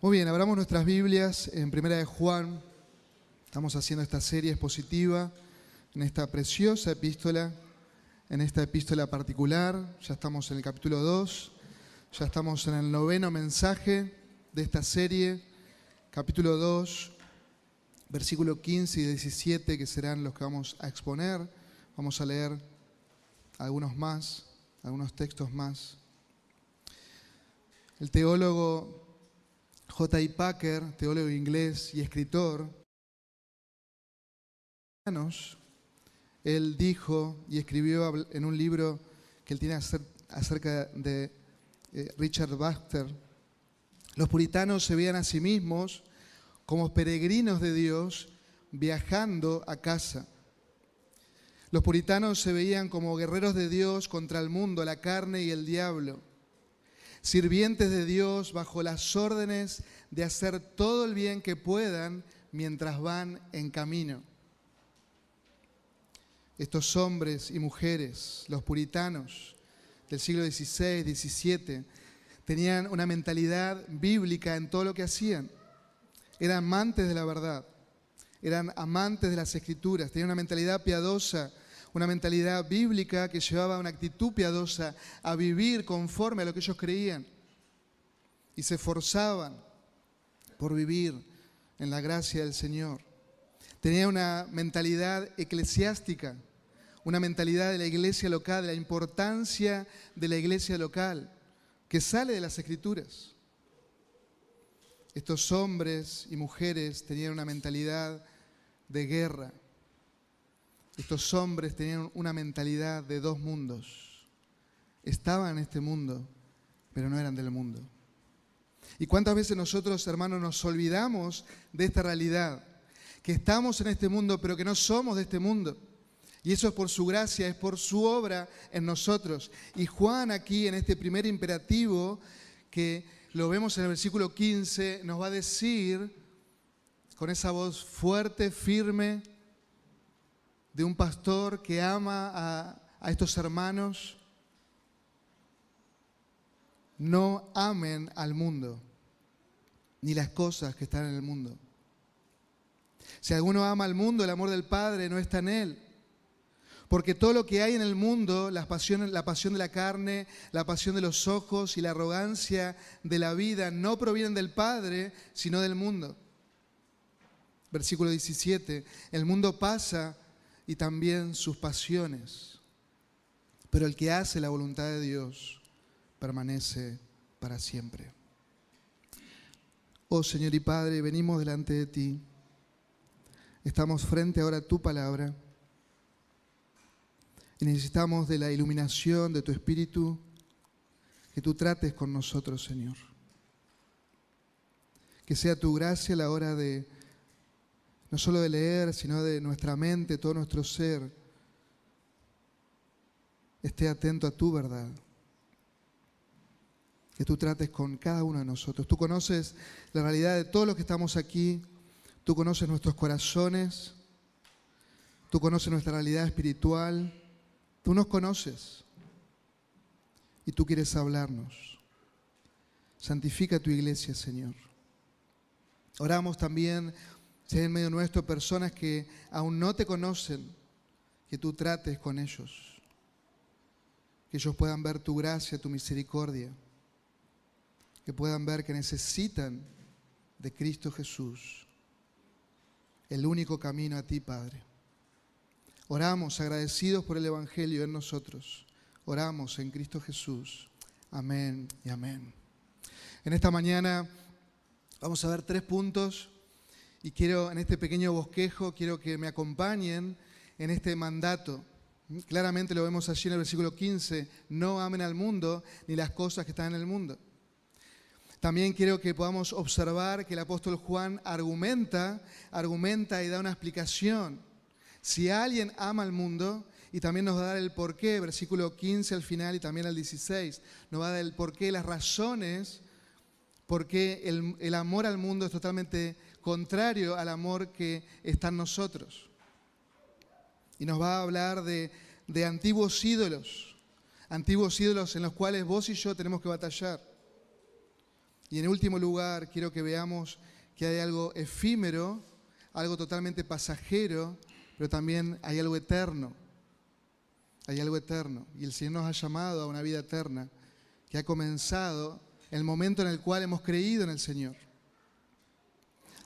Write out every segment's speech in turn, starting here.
Muy bien, abramos nuestras Biblias en Primera de Juan. Estamos haciendo esta serie expositiva en esta preciosa epístola, en esta epístola particular. Ya estamos en el capítulo 2, ya estamos en el noveno mensaje de esta serie, capítulo 2, versículo 15 y 17, que serán los que vamos a exponer. Vamos a leer algunos más, algunos textos más. El teólogo J.I. Packer, teólogo inglés y escritor, él dijo y escribió en un libro que él tiene acerca de eh, Richard Baxter, los puritanos se veían a sí mismos como peregrinos de Dios viajando a casa. Los puritanos se veían como guerreros de Dios contra el mundo, la carne y el diablo sirvientes de Dios bajo las órdenes de hacer todo el bien que puedan mientras van en camino. Estos hombres y mujeres, los puritanos del siglo XVI, XVII, tenían una mentalidad bíblica en todo lo que hacían. Eran amantes de la verdad, eran amantes de las escrituras, tenían una mentalidad piadosa una mentalidad bíblica que llevaba una actitud piadosa a vivir conforme a lo que ellos creían. Y se esforzaban por vivir en la gracia del Señor. Tenía una mentalidad eclesiástica, una mentalidad de la iglesia local, de la importancia de la iglesia local, que sale de las escrituras. Estos hombres y mujeres tenían una mentalidad de guerra, estos hombres tenían una mentalidad de dos mundos. Estaban en este mundo, pero no eran del mundo. ¿Y cuántas veces nosotros, hermanos, nos olvidamos de esta realidad? Que estamos en este mundo, pero que no somos de este mundo. Y eso es por su gracia, es por su obra en nosotros. Y Juan aquí, en este primer imperativo, que lo vemos en el versículo 15, nos va a decir, con esa voz fuerte, firme, de un pastor que ama a, estos hermanos, no amen al mundo, ni las cosas que están en el mundo. Si alguno ama al mundo, el amor del Padre no está en él. Porque todo lo que hay en el mundo, la pasión, de la carne, la pasión de los ojos y la arrogancia de la vida, no provienen del Padre, sino del mundo. Versículo 17, el mundo pasa y también sus pasiones. Pero el que hace la voluntad de Dios permanece para siempre. Oh Señor y Padre, venimos delante de ti. Estamos frente ahora a tu palabra. Y necesitamos de la iluminación de tu Espíritu, que tú trates con nosotros, Señor. Que sea tu gracia a la hora de no solo de leer, sino de nuestra mente, todo nuestro ser, esté atento a tu verdad. Que tú trates con cada uno de nosotros. Tú conoces la realidad de todos los que estamos aquí. Tú conoces nuestros corazones. Tú conoces nuestra realidad espiritual. Tú nos conoces. Y tú quieres hablarnos. Santifica tu iglesia, Señor. Oramos también si hay en medio nuestro personas que aún no te conocen, que tú trates con ellos. Que ellos puedan ver tu gracia, tu misericordia. Que puedan ver que necesitan de Cristo Jesús. El único camino a ti, Padre. Oramos agradecidos por el Evangelio en nosotros. Oramos en Cristo Jesús. Amén y amén. En esta mañana vamos a ver tres puntos y quiero, en este pequeño bosquejo, quiero que me acompañen en este mandato. Claramente lo vemos allí en el versículo 15, no amen al mundo ni las cosas que están en el mundo. También quiero que podamos observar que el apóstol Juan argumenta, argumenta y da una explicación. Si alguien ama al mundo, y también nos va a dar el porqué, versículo 15 al final y también al 16, nos va a dar el porqué, las razones, por qué el, el amor al mundo es totalmente contrario al amor que está en nosotros. Y nos va a hablar de, antiguos ídolos, antiguos ídolos en los cuales vos y yo tenemos que batallar. Y en último lugar, quiero que veamos que hay algo efímero, algo totalmente pasajero, pero también hay algo eterno. Hay algo eterno. Y el Señor nos ha llamado a una vida eterna que ha comenzado el momento en el cual hemos creído en el Señor.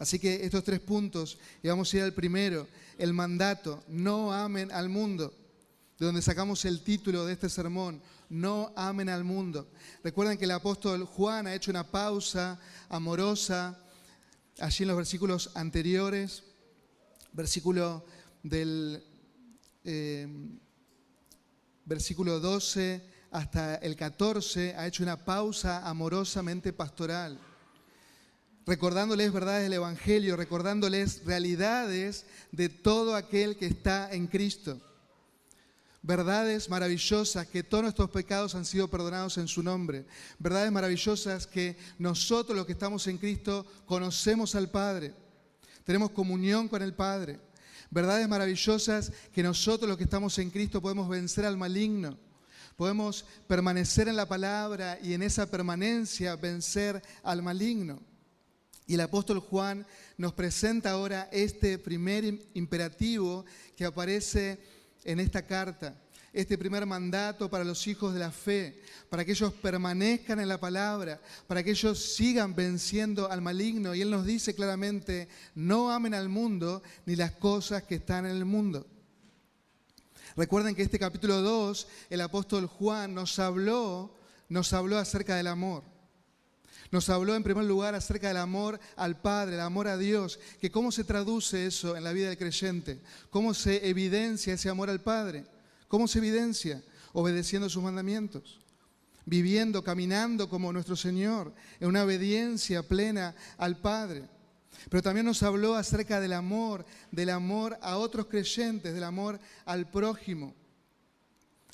Así que estos tres puntos, y vamos a ir al primero, el mandato, no amen al mundo, de donde sacamos el título de este sermón, no amen al mundo. Recuerden que el apóstol Juan ha hecho una pausa amorosa allí en los versículos anteriores, versículo del eh, versículo 12 hasta el 14, ha hecho una pausa amorosamente pastoral, recordándoles verdades del Evangelio, recordándoles realidades de todo aquel que está en Cristo. Verdades maravillosas que todos nuestros pecados han sido perdonados en su nombre. Verdades maravillosas que nosotros los que estamos en Cristo conocemos al Padre. Tenemos comunión con el Padre. Verdades maravillosas que nosotros los que estamos en Cristo podemos vencer al maligno Podemos permanecer en la palabra y en esa permanencia vencer al maligno. Y el apóstol Juan nos presenta ahora este primer imperativo que aparece en esta carta, este primer mandato para los hijos de la fe, para que ellos permanezcan en la palabra, para que ellos sigan venciendo al maligno. Y él nos dice claramente, no amen al mundo ni las cosas que están en el mundo. Recuerden que este capítulo 2, el apóstol Juan nos habló, nos habló acerca del amor. Nos habló en primer lugar acerca del amor al Padre, el amor a Dios, que cómo se traduce eso en la vida del creyente, cómo se evidencia ese amor al Padre, cómo se evidencia obedeciendo sus mandamientos, viviendo, caminando como nuestro Señor, en una obediencia plena al Padre. Pero también nos habló acerca del amor, del amor a otros creyentes, del amor al prójimo,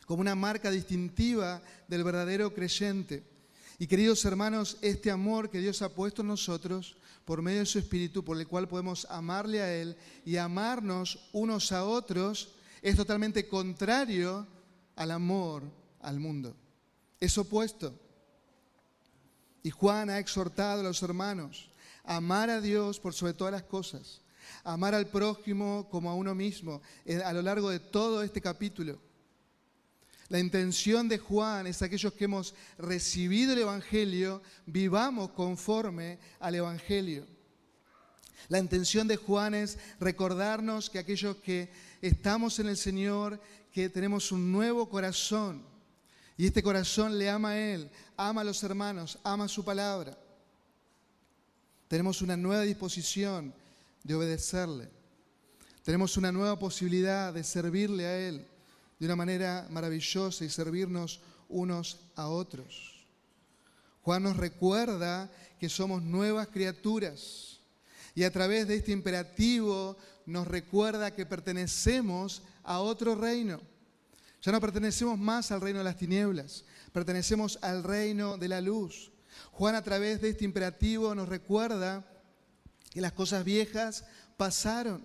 como una marca distintiva del verdadero creyente. Y queridos hermanos, este amor que Dios ha puesto en nosotros por medio de su Espíritu, por el cual podemos amarle a Él y amarnos unos a otros, es totalmente contrario al amor al mundo. Es opuesto. Y Juan ha exhortado a los hermanos amar a Dios por sobre todas las cosas, amar al prójimo como a uno mismo eh, a lo largo de todo este capítulo. La intención de Juan es aquellos que hemos recibido el Evangelio, vivamos conforme al Evangelio. La intención de Juan es recordarnos que aquellos que estamos en el Señor, que tenemos un nuevo corazón, y este corazón le ama a Él, ama a los hermanos, ama su palabra. Tenemos una nueva disposición de obedecerle. Tenemos una nueva posibilidad de servirle a Él de una manera maravillosa y servirnos unos a otros. Juan nos recuerda que somos nuevas criaturas y a través de este imperativo nos recuerda que pertenecemos a otro reino. Ya no pertenecemos más al reino de las tinieblas, pertenecemos al reino de la luz. Juan a través de este imperativo nos recuerda que las cosas viejas pasaron,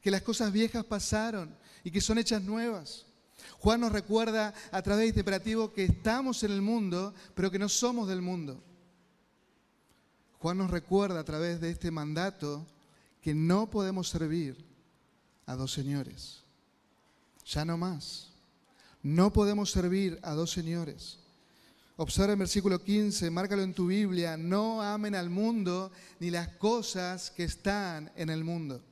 que las cosas viejas pasaron y que son hechas nuevas. Juan nos recuerda a través de este imperativo que estamos en el mundo, pero que no somos del mundo. Juan nos recuerda a través de este mandato que no podemos servir a dos señores. Ya no más. No podemos servir a dos señores. Observa el versículo 15, márcalo en tu Biblia, no amen al mundo ni las cosas que están en el mundo.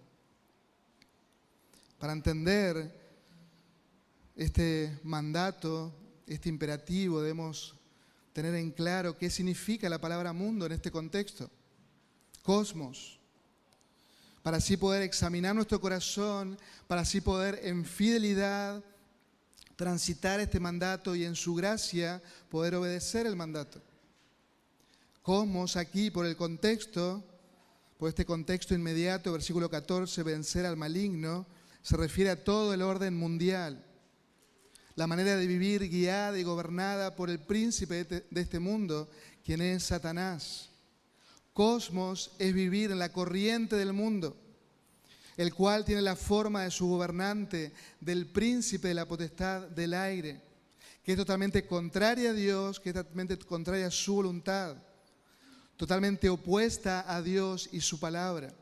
Para entender este mandato, este imperativo, debemos tener en claro qué significa la palabra mundo en este contexto. Cosmos. Para así poder examinar nuestro corazón, para así poder en fidelidad transitar este mandato y en su gracia poder obedecer el mandato. Cosmos aquí por el contexto, por este contexto inmediato, versículo 14, vencer al maligno, se refiere a todo el orden mundial, la manera de vivir guiada y gobernada por el príncipe de este mundo, quien es Satanás. Cosmos es vivir en la corriente del mundo el cual tiene la forma de su gobernante, del príncipe de la potestad del aire, que es totalmente contraria a Dios, que es totalmente contraria a su voluntad. totalmente opuesta a Dios y su palabra.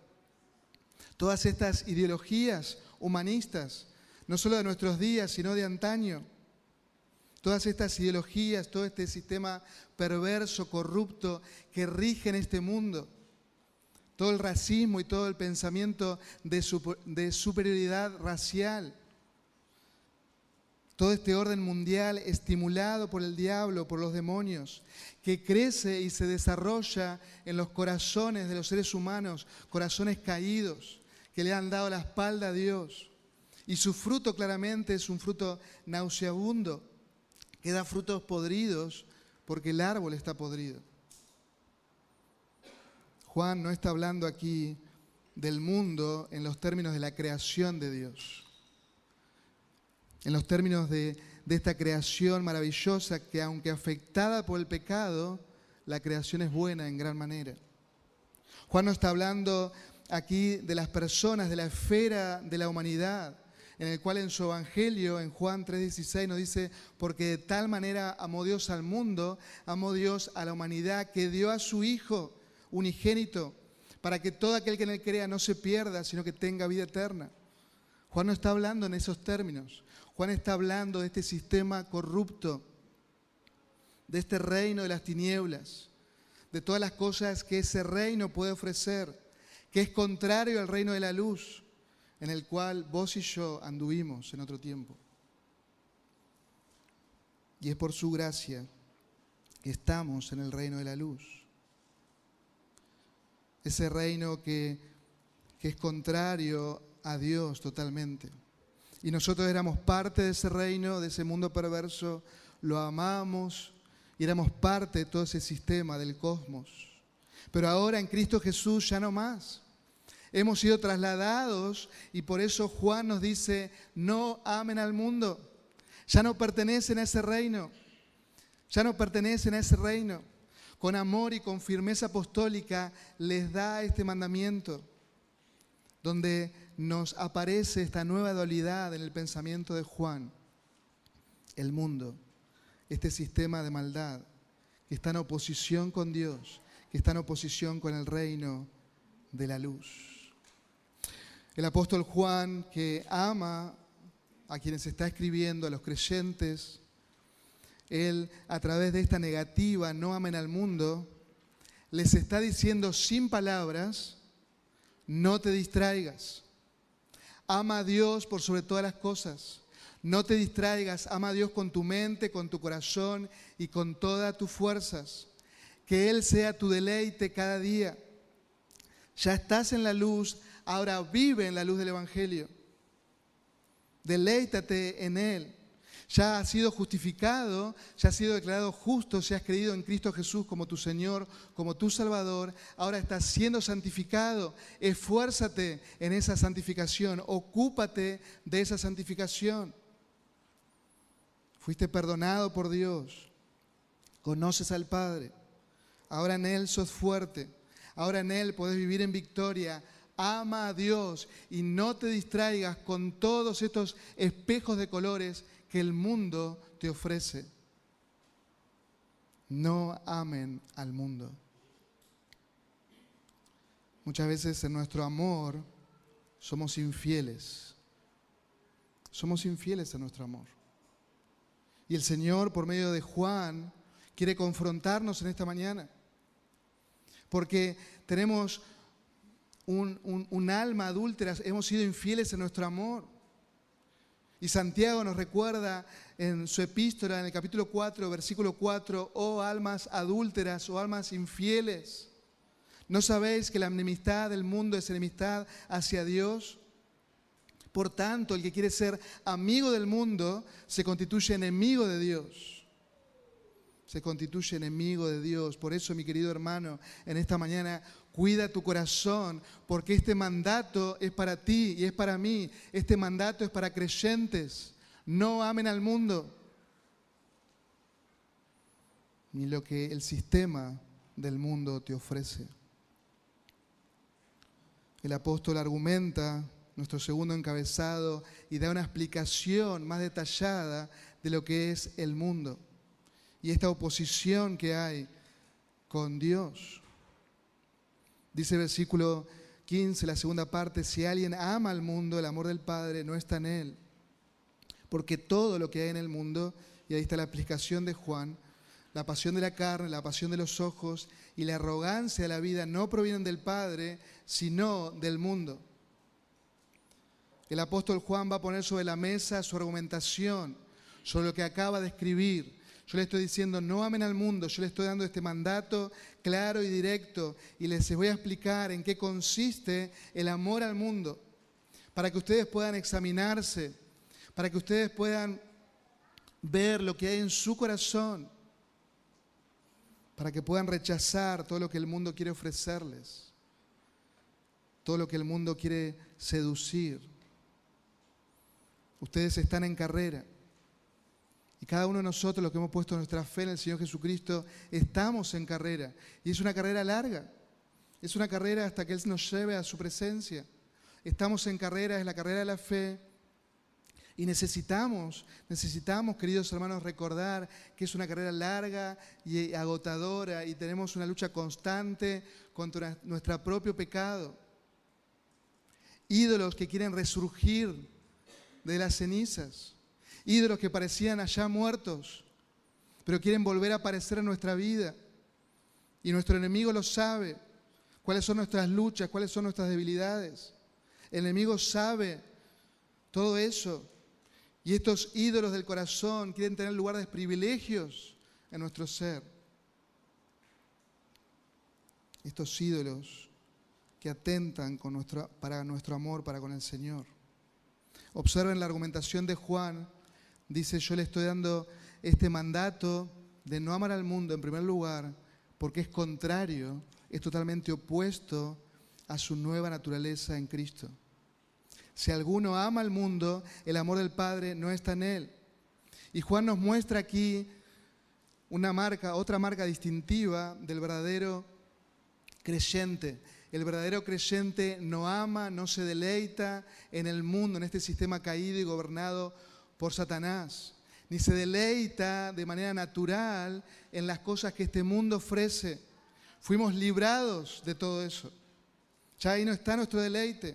Todas estas ideologías humanistas, no solo de nuestros días, sino de antaño, todas estas ideologías, todo este sistema perverso, corrupto que rige en este mundo, todo el racismo y todo el pensamiento de, superioridad racial, todo este orden mundial estimulado por el diablo, por los demonios, que crece y se desarrolla en los corazones de los seres humanos, corazones caídos, que le han dado la espalda a Dios. Y su fruto claramente es un fruto nauseabundo, que da frutos podridos porque el árbol está podrido. Juan no está hablando aquí del mundo en los términos de la creación de Dios, en los términos de, esta creación maravillosa que aunque afectada por el pecado, la creación es buena en gran manera. Juan no está hablando aquí de las personas, de la esfera de la humanidad, en el cual en su Evangelio, en Juan 3:16, nos dice, porque de tal manera amó Dios al mundo, amó Dios a la humanidad, que dio a su Hijo unigénito, para que todo aquel que en él crea no se pierda, sino que tenga vida eterna. Juan no está hablando en esos términos. Juan está hablando de este sistema corrupto, de este reino de las tinieblas, de todas las cosas que ese reino puede ofrecer, que es contrario al reino de la luz en el cual vos y yo anduvimos en otro tiempo. Y es por su gracia que estamos en el reino de la luz. Ese reino que, que es contrario a Dios totalmente. Y nosotros éramos parte de ese reino, de ese mundo perverso, lo amamos y éramos parte de todo ese sistema del cosmos. Pero ahora en Cristo Jesús ya no más. Hemos sido trasladados y por eso Juan nos dice, no amen al mundo. Ya no pertenecen a ese reino. Ya no pertenecen a ese reino. Con amor y con firmeza apostólica les da este mandamiento, donde nos aparece esta nueva dualidad en el pensamiento de Juan. El mundo, este sistema de maldad que está en oposición con Dios, que está en oposición con el reino de la luz. El apóstol Juan, que ama a quienes está escribiendo, a los creyentes, él a través de esta negativa, no amen al mundo, les está diciendo sin palabras, no te distraigas. Ama a Dios por sobre todas las cosas. No te distraigas, ama a Dios con tu mente, con tu corazón y con todas tus fuerzas. Que Él sea tu deleite cada día. Ya estás en la luz, ahora vive en la luz del Evangelio. Deleítate en Él. Ya has sido justificado, ya has sido declarado justo, si has creído en Cristo Jesús como tu Señor, como tu Salvador. Ahora estás siendo santificado. Esfuérzate en esa santificación. Ocúpate de esa santificación. Fuiste perdonado por Dios. Conoces al Padre. Ahora en Él sos fuerte. Ahora en Él podés vivir en victoria ama a Dios y no te distraigas con todos estos espejos de colores que el mundo te ofrece. No amen al mundo. Muchas veces en nuestro amor somos infieles. Somos infieles en nuestro amor. Y el Señor, por medio de Juan, quiere confrontarnos en esta mañana. Porque tenemos un, alma adúltera, hemos sido infieles en nuestro amor. Y Santiago nos recuerda en su epístola, en el capítulo 4, versículo 4, oh almas adúlteras, oh almas infieles, ¿no sabéis que la enemistad del mundo es enemistad hacia Dios? Por tanto, el que quiere ser amigo del mundo se constituye enemigo de Dios se constituye enemigo de Dios. Por eso, mi querido hermano, en esta mañana cuida tu corazón, porque este mandato es para ti y es para mí. Este mandato es para creyentes. No amen al mundo, ni lo que el sistema del mundo te ofrece. El apóstol argumenta, nuestro segundo encabezado, y da una explicación más detallada de lo que es el mundo y esta oposición que hay con Dios. Dice el versículo 15, la segunda parte, si alguien ama al mundo, el amor del Padre no está en él. Porque todo lo que hay en el mundo, y ahí está la explicación de Juan, la pasión de la carne, la pasión de los ojos y la arrogancia de la vida no provienen del Padre, sino del mundo. El apóstol Juan va a poner sobre la mesa su argumentación sobre lo que acaba de escribir. Yo le estoy diciendo, no amen al mundo, yo le estoy dando este mandato claro y directo y les voy a explicar en qué consiste el amor al mundo, para que ustedes puedan examinarse, para que ustedes puedan ver lo que hay en su corazón para que puedan rechazar todo lo que el mundo quiere ofrecerles, todo lo que el mundo quiere seducir. Ustedes están en carrera. Y cada uno de nosotros, los que hemos puesto nuestra fe en el Señor Jesucristo, estamos en carrera. Y es una carrera larga. Es una carrera hasta que Él nos lleve a su presencia. Estamos en carrera, es la carrera de la fe. Y necesitamos, necesitamos, queridos hermanos, recordar que es una carrera larga y agotadora y tenemos una lucha constante contra nuestro propio pecado. Ídolos que quieren resurgir de las cenizas. Ídolos que parecían allá muertos, pero quieren volver a aparecer en nuestra vida. Y nuestro enemigo lo sabe. Cuáles son nuestras luchas, cuáles son nuestras debilidades. El enemigo sabe todo eso y estos ídolos del corazón quieren tener lugar de privilegios en nuestro ser. Estos ídolos que atentan para nuestro amor para con el Señor. Observen la argumentación de Juan. Dice, yo le estoy dando este mandato de no amar al mundo en primer lugar porque es contrario, es totalmente opuesto a su nueva naturaleza en Cristo. Si alguno ama al mundo, el amor del Padre no está en él. Y Juan nos muestra aquí una marca, otra marca distintiva del verdadero creyente. El verdadero creyente no ama, no se deleita en el mundo, en este sistema caído y gobernado por Satanás, ni se deleita de manera natural en las cosas que este mundo ofrece. Fuimos librados de todo eso. Ya ahí no está nuestro deleite.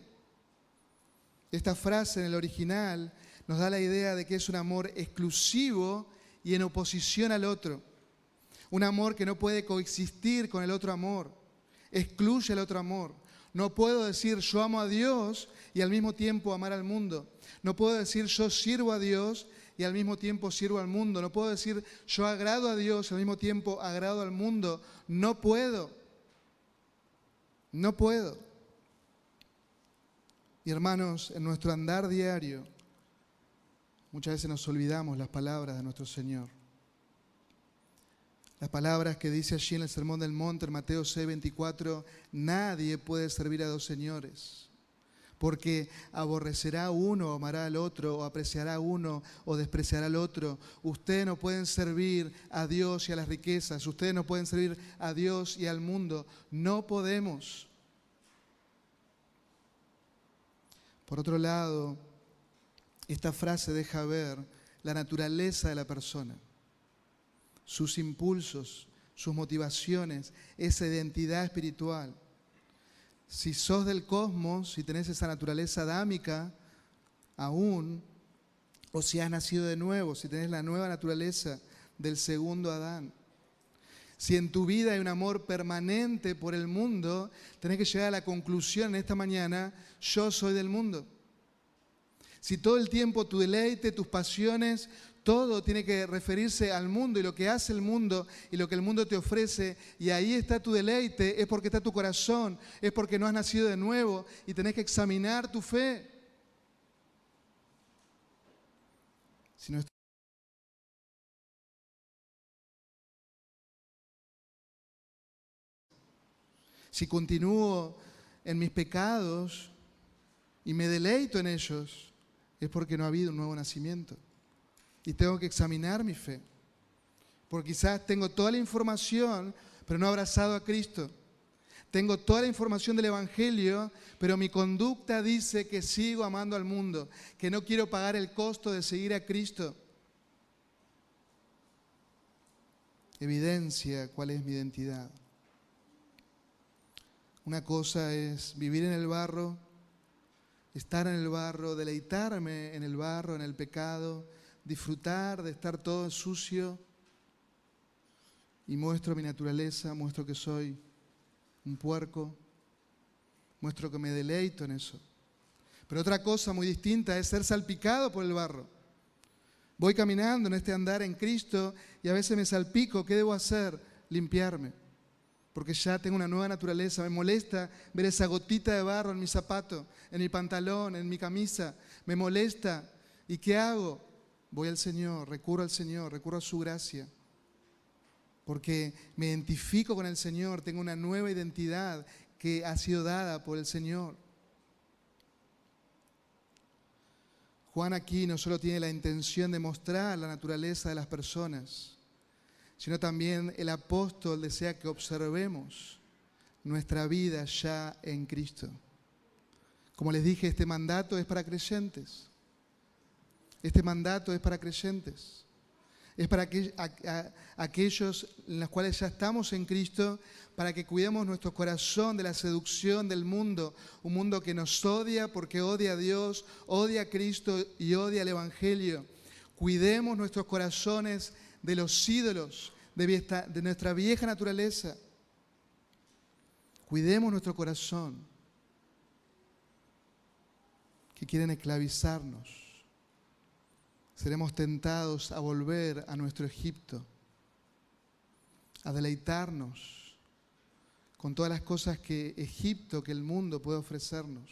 Esta frase en el original nos da la idea de que es un amor exclusivo y en oposición al otro. Un amor que no puede coexistir con el otro amor. Excluye el otro amor. No puedo decir yo amo a Dios y al mismo tiempo amar al mundo. No puedo decir yo sirvo a Dios y al mismo tiempo sirvo al mundo. No puedo decir yo agrado a Dios y al mismo tiempo agrado al mundo. No puedo. No puedo. Y hermanos, en nuestro andar diario, muchas veces nos olvidamos las palabras de nuestro Señor. Las palabras que dice allí en el Sermón del Monte, en Mateo 6, 24, nadie puede servir a dos señores, porque aborrecerá a uno, amará al otro, o apreciará a uno, o despreciará al otro. Ustedes no pueden servir a Dios y a las riquezas, ustedes no pueden servir a Dios y al mundo. No podemos. Por otro lado, esta frase deja ver la naturaleza de la persona, sus impulsos, sus motivaciones, esa identidad espiritual. Si sos del cosmos, si tenés esa naturaleza adámica aún, o si has nacido de nuevo, si tenés la nueva naturaleza del segundo Adán. Si en tu vida hay un amor permanente por el mundo, tenés que llegar a la conclusión en esta mañana, yo soy del mundo. Si todo el tiempo tu deleite, tus pasiones, todo tiene que referirse al mundo y lo que hace el mundo y lo que el mundo te ofrece, y ahí está tu deleite, es porque está tu corazón, es porque no has nacido de nuevo y tenés que examinar tu fe. Si si continúo en mis pecados y me deleito en ellos, es porque no ha habido un nuevo nacimiento. Y tengo que examinar mi fe. Porque quizás tengo toda la información, pero no he abrazado a Cristo. Tengo toda la información del Evangelio, pero mi conducta dice que sigo amando al mundo, que no quiero pagar el costo de seguir a Cristo. Evidencia cuál es mi identidad. Una cosa es vivir en el barro, estar en el barro, deleitarme en el barro, en el pecado, disfrutar de estar todo sucio y muestro mi naturaleza, muestro que soy un puerco, muestro que me deleito en eso. Pero otra cosa muy distinta es ser salpicado por el barro. Voy caminando en este andar en Cristo y a veces me salpico. ¿Qué debo hacer? Limpiarme. Porque ya tengo una nueva naturaleza. Me molesta ver esa gotita de barro en mi zapato, en mi pantalón, en mi camisa. Me molesta. ¿Y qué hago? Voy al Señor, recurro al Señor, recurro a su gracia. Porque me identifico con el Señor, tengo una nueva identidad que ha sido dada por el Señor. Juan aquí no solo tiene la intención de mostrar la naturaleza de las personas, sino también el apóstol desea que observemos nuestra vida ya en Cristo. Como les dije, este mandato es para creyentes. Este mandato es para creyentes es para aquellos en los cuales ya estamos en Cristo, para que cuidemos nuestro corazón de la seducción del mundo, un mundo que nos odia porque odia a Dios, odia a Cristo y odia al Evangelio. Cuidemos nuestros corazones de los ídolos, de nuestra vieja naturaleza. Cuidemos nuestro corazón que quieren esclavizarnos seremos tentados a volver a nuestro Egipto, a deleitarnos con todas las cosas que Egipto, que el mundo puede ofrecernos.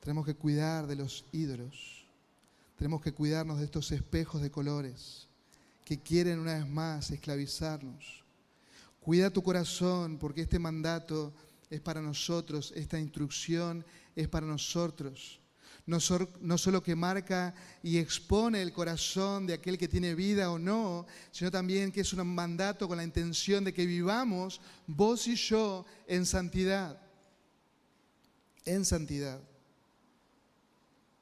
Tenemos que cuidar de los ídolos, tenemos que cuidarnos de estos espejos de colores que quieren una vez más esclavizarnos. Cuida tu corazón porque este mandato es para nosotros, esta instrucción es para nosotros no, solo que marca y expone el corazón de aquel que tiene vida o no, sino también que es un mandato con la intención de que vivamos vos y yo en santidad. En santidad.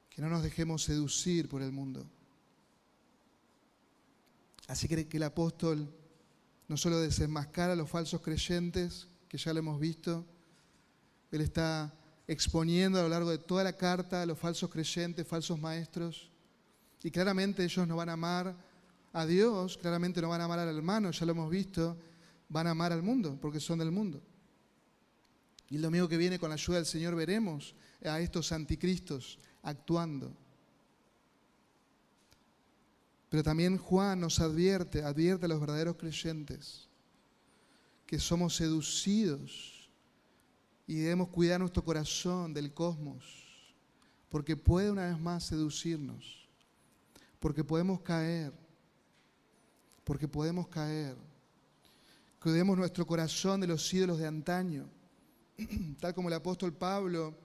Que no nos dejemos seducir por el mundo. Así que el apóstol no solo desenmascara a los falsos creyentes, que ya lo hemos visto, él está exponiendo a lo largo de toda la carta a los falsos creyentes, falsos maestros. Y claramente ellos no van a amar a Dios, claramente no van a amar al hermano, ya lo hemos visto, van a amar al mundo, porque son del mundo. Y el domingo que viene, con la ayuda del Señor, veremos a estos anticristos actuando. Pero también Juan nos advierte, advierte a los verdaderos creyentes, que somos seducidos y debemos cuidar nuestro corazón del cosmos, porque puede una vez más seducirnos, porque podemos caer, porque podemos caer. Cuidemos nuestro corazón de los ídolos de antaño, tal como el apóstol Pablo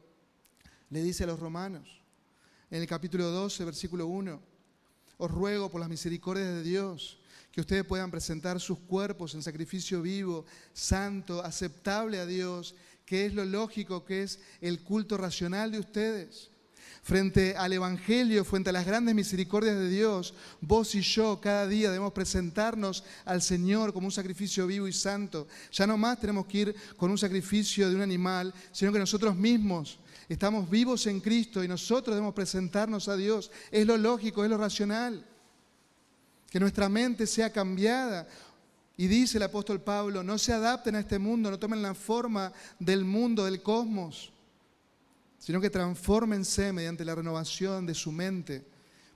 le dice a los romanos en el capítulo 12, versículo 1. Os ruego por las misericordias de Dios que ustedes puedan presentar sus cuerpos en sacrificio vivo, santo, aceptable a Dios, que es lo lógico, que es el culto racional de ustedes. Frente al Evangelio, frente a las grandes misericordias de Dios, vos y yo cada día debemos presentarnos al Señor como un sacrificio vivo y santo. Ya no más tenemos que ir con un sacrificio de un animal, sino que nosotros mismos estamos vivos en Cristo y nosotros debemos presentarnos a Dios. Es lo lógico, es lo racional. Que nuestra mente sea cambiada. Y dice el apóstol Pablo, no se adapten a este mundo, no tomen la forma del mundo, del cosmos, sino que transfórmense mediante la renovación de su mente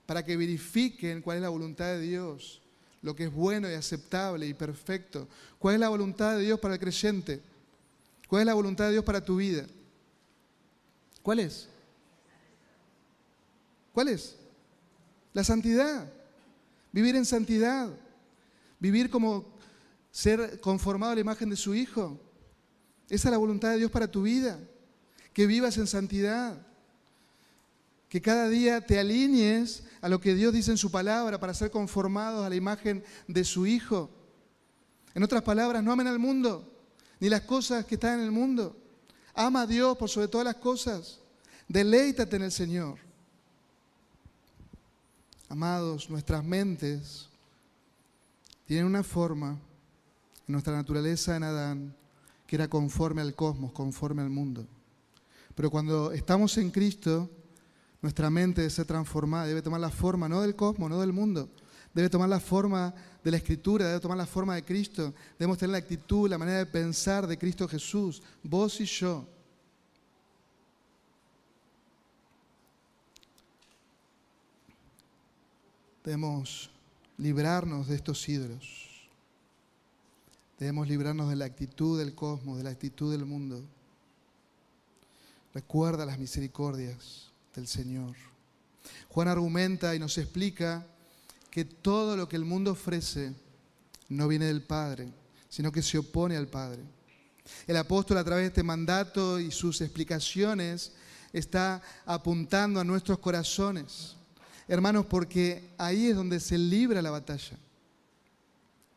para que verifiquen cuál es la voluntad de Dios, lo que es bueno y aceptable y perfecto. ¿Cuál es la voluntad de Dios para el creyente? ¿Cuál es la voluntad de Dios para tu vida? ¿Cuál es? ¿Cuál es? La santidad. Vivir en santidad. Vivir como ser conformado a la imagen de su Hijo. Esa es la voluntad de Dios para tu vida. Que vivas en santidad. Que cada día te alinees a lo que Dios dice en su palabra para ser conformados a la imagen de su Hijo. En otras palabras, no amen al mundo, ni las cosas que están en el mundo. Ama a Dios por sobre todas las cosas. Deleítate en el Señor. Amados, nuestras mentes tienen una forma nuestra naturaleza en Adán que era conforme al cosmos, conforme al mundo. Pero cuando estamos en Cristo, nuestra mente debe ser transformada, debe tomar la forma no del cosmos, no del mundo, debe tomar la forma de la Escritura, debe tomar la forma de Cristo, debemos tener la actitud, la manera de pensar de Cristo Jesús, vos y yo. Debemos librarnos de estos ídolos. Debemos librarnos de la actitud del cosmos, de la actitud del mundo. Recuerda las misericordias del Señor. Juan argumenta y nos explica que todo lo que el mundo ofrece no viene del Padre, sino que se opone al Padre. El apóstol a través de este mandato y sus explicaciones está apuntando a nuestros corazones hermanos, porque ahí es donde se libra la batalla.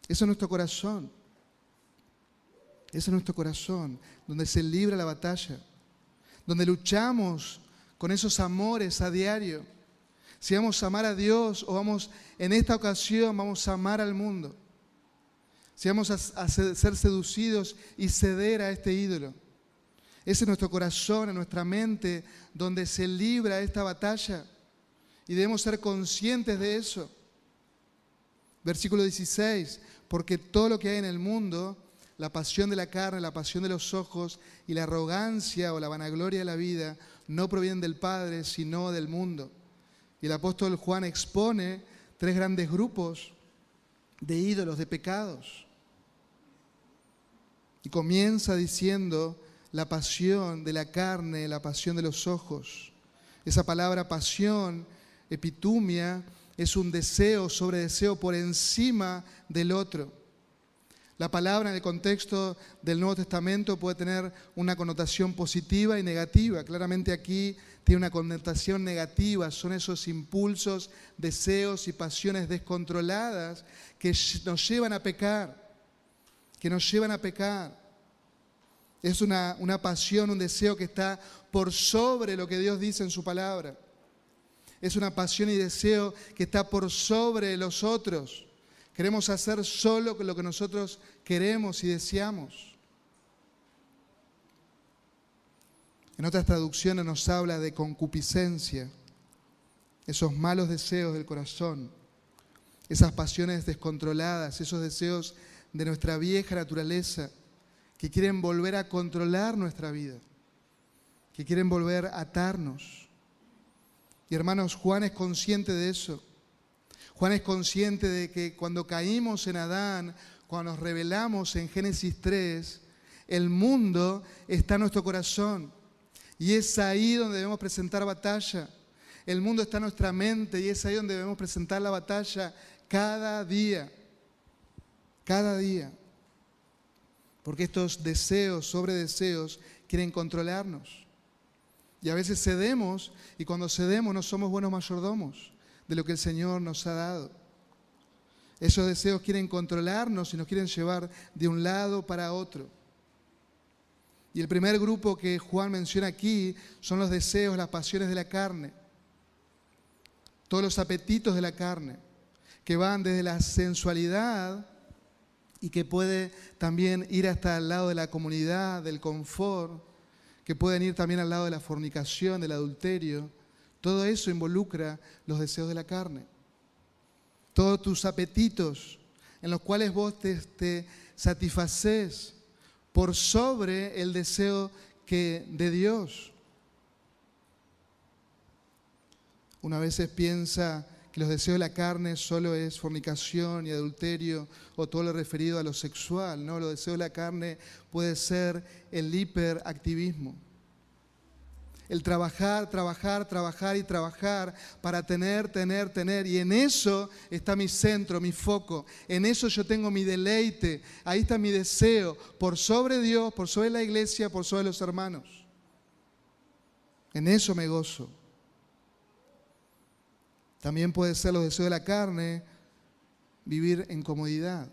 Eso es nuestro corazón. Ese es nuestro corazón, donde se libra la batalla, donde luchamos con esos amores a diario. Si vamos a amar a Dios o vamos, en esta ocasión, vamos a amar al mundo. Si vamos a, a ser seducidos y ceder a este ídolo. Ese es nuestro corazón, en nuestra mente, donde se libra esta batalla. Y debemos ser conscientes de eso. Versículo 16, porque todo lo que hay en el mundo, la pasión de la carne, la pasión de los ojos y la arrogancia o la vanagloria de la vida, no provienen del Padre, sino del mundo. Y el apóstol Juan expone tres grandes grupos de ídolos, de pecados. Y comienza diciendo la pasión de la carne, la pasión de los ojos. Esa palabra pasión Epitumia es un deseo sobre deseo por encima del otro. La palabra en el contexto del Nuevo Testamento puede tener una connotación positiva y negativa. Claramente aquí tiene una connotación negativa. Son esos impulsos, deseos y pasiones descontroladas que nos llevan a pecar, que nos llevan a pecar. Es una, una pasión, un deseo que está por sobre lo que Dios dice en su palabra es una pasión y deseo que está por sobre los otros. Queremos hacer solo lo que nosotros queremos y deseamos. En otras traducciones nos habla de concupiscencia, esos malos deseos del corazón, esas pasiones descontroladas, esos deseos de nuestra vieja naturaleza que quieren volver a controlar nuestra vida, que quieren volver a atarnos. Y hermanos, Juan es consciente de eso. Juan es consciente de que cuando caímos en Adán, cuando nos revelamos en Génesis 3, el mundo está en nuestro corazón. Y es ahí donde debemos presentar batalla. El mundo está en nuestra mente y es ahí donde debemos presentar la batalla cada día. Cada día. Porque estos deseos sobre deseos quieren controlarnos. Y a veces cedemos y cuando cedemos no somos buenos mayordomos de lo que el Señor nos ha dado. Esos deseos quieren controlarnos y nos quieren llevar de un lado para otro. Y el primer grupo que Juan menciona aquí son los deseos, las pasiones de la carne. Todos los apetitos de la carne, que van desde la sensualidad y que puede también ir hasta el lado de la comunidad, del confort, que pueden ir también al lado de la fornicación, del adulterio. Todo eso involucra los deseos de la carne. Todos tus apetitos en los cuales vos te, satisfaces por sobre el deseo que, de Dios. Una vez piensa que los deseos de la carne solo es fornicación y adulterio o todo lo referido a lo sexual, ¿no? Los deseos de la carne puede ser el hiperactivismo. El trabajar, trabajar, trabajar y trabajar para tener, tener, tener. Y en eso está mi centro, mi foco. En eso yo tengo mi deleite. Ahí está mi deseo. Por sobre Dios, por sobre la iglesia, por sobre los hermanos. En eso me gozo. También puede ser los deseos de la carne, vivir en comodidad,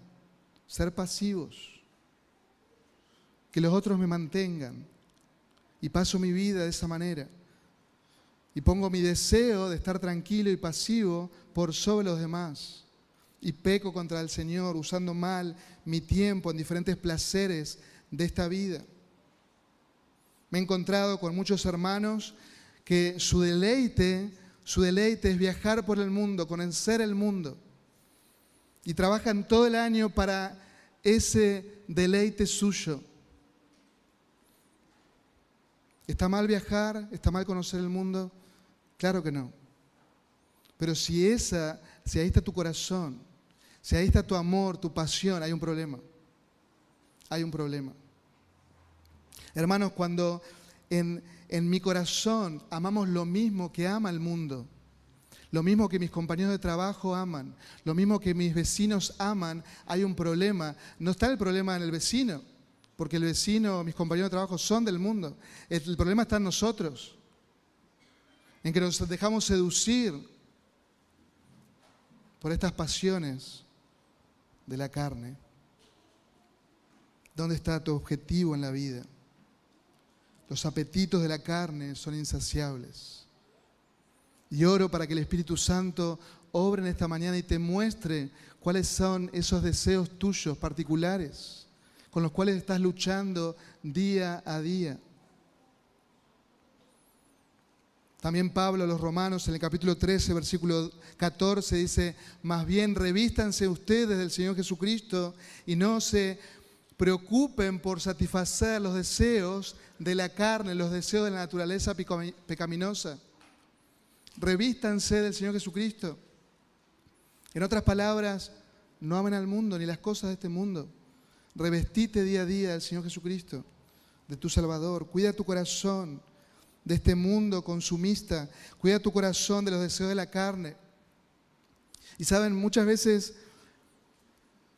ser pasivos, que los otros me mantengan y paso mi vida de esa manera. Y pongo mi deseo de estar tranquilo y pasivo por sobre los demás. Y peco contra el Señor usando mal mi tiempo en diferentes placeres de esta vida. Me he encontrado con muchos hermanos que su deleite, su deleite es viajar por el mundo, conocer el mundo. Y trabajan todo el año para ese deleite suyo. ¿Está mal viajar? ¿Está mal conocer el mundo? Claro que no. Pero si esa, si ahí está tu corazón, si ahí está tu amor, tu pasión, hay un problema. Hay un problema. Hermanos, cuando en, en mi corazón amamos lo mismo que ama el mundo, lo mismo que mis compañeros de trabajo aman, lo mismo que mis vecinos aman, hay un problema. No está el problema en el vecino, porque el vecino, mis compañeros de trabajo son del mundo. El problema está en nosotros, en que nos dejamos seducir por estas pasiones de la carne. ¿Dónde está tu objetivo en la vida? Los apetitos de la carne son insaciables. Y oro para que el Espíritu Santo obre en esta mañana y te muestre cuáles son esos deseos tuyos particulares con los cuales estás luchando día a día. También Pablo a los romanos en el capítulo 13, versículo 14 dice, más bien revístanse ustedes del Señor Jesucristo y no se preocupen por satisfacer los deseos de la carne, los deseos de la naturaleza pecaminosa. Revístanse del Señor Jesucristo. En otras palabras, no amen al mundo ni las cosas de este mundo. Revestite día a día del Señor Jesucristo, de tu Salvador. Cuida tu corazón de este mundo consumista. Cuida tu corazón de los deseos de la carne. Y saben, muchas veces